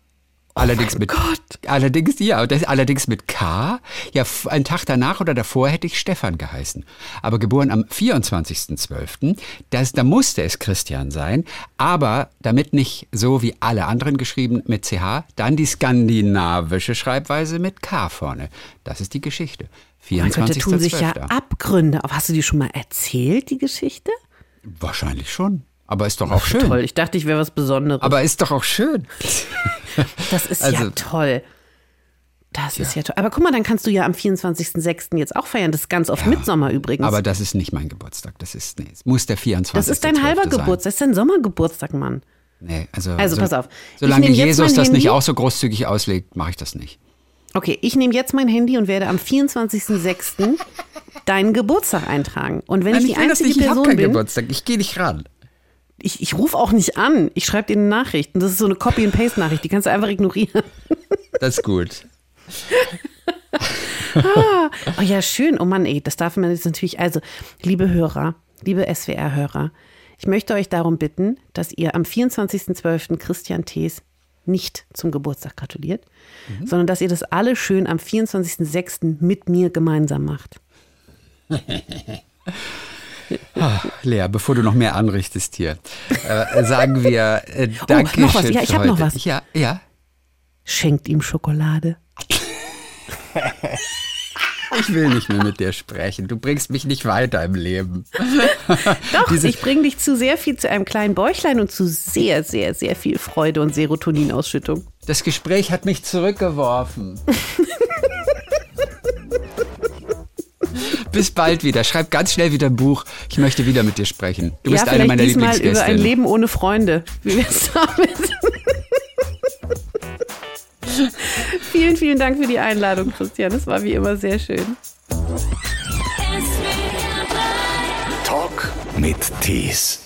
Allerdings mit, Oh Gott. allerdings, ja, das, allerdings mit K. Ja, einen Tag danach oder davor hätte ich Stefan geheißen. Aber geboren am 24.12., das, da musste es Christian sein. Aber damit nicht so wie alle anderen geschrieben mit CH, dann die skandinavische Schreibweise mit K vorne. Das ist die Geschichte. Mein Gott, da tun sich ja 24.12.. Abgründe. Aber hast du die schon mal erzählt, die Geschichte? Wahrscheinlich schon. Aber ist doch auch schön. Toll, ich dachte, ich wäre was Besonderes. Aber ist doch auch schön. das ist ja also- toll. Das ist ja toll. Aber guck mal, dann kannst du ja am 24.06. jetzt auch feiern. Das ist ganz oft Mitsommer übrigens. Aber das ist nicht mein Geburtstag. Das ist, nee, es muss der 24. das ist dein halber sein. Geburtstag, das ist dein Sommergeburtstag, Mann. Nee, also, Also, pass auf. Ich Solange Jesus das Handy. nicht auch so großzügig auslegt, mache ich das nicht. Okay, ich nehme jetzt mein Handy und werde am 24.06. deinen Geburtstag eintragen. Und wenn ich die einzige Person bin, Geburtstag. Ich gehe nicht ran. Ich, ich rufe auch nicht an. Ich schreibe dir eine Nachricht. Und das ist so eine Copy-and-Paste-Nachricht. Die kannst du einfach ignorieren. Das ist gut. Oh ja, schön. Oh Mann, ey, das darf man jetzt natürlich. Also, liebe Hörer, liebe SWR-Hörer, ich möchte euch darum bitten, dass ihr am 24.12. Christian Thees nicht zum Geburtstag gratuliert, sondern dass ihr das alle schön am 24.06. mit mir gemeinsam macht. Lea, bevor du noch mehr anrichtest hier, äh, sagen wir äh, danke Oh, noch was. Ja, ich für hab noch was. Ja, ja. Schenkt ihm Schokolade. Ich will nicht mehr mit dir sprechen. Du bringst mich nicht weiter im Leben. Doch, Diese- ich bringe dich zu sehr viel, zu einem kleinen Bäuchlein und zu sehr, sehr, sehr viel Freude und Serotoninausschüttung. Das Gespräch hat mich zurückgeworfen. Bis bald wieder. Schreib ganz schnell wieder ein Buch. Ich möchte wieder mit dir sprechen. Du bist ja, eine vielleicht meiner diesmal über ein Lieblingsgäste. Leben ohne Freunde. Wie wär's damit? vielen, vielen Dank für die Einladung, Christian. Das war wie immer sehr schön. Talk mit Tees.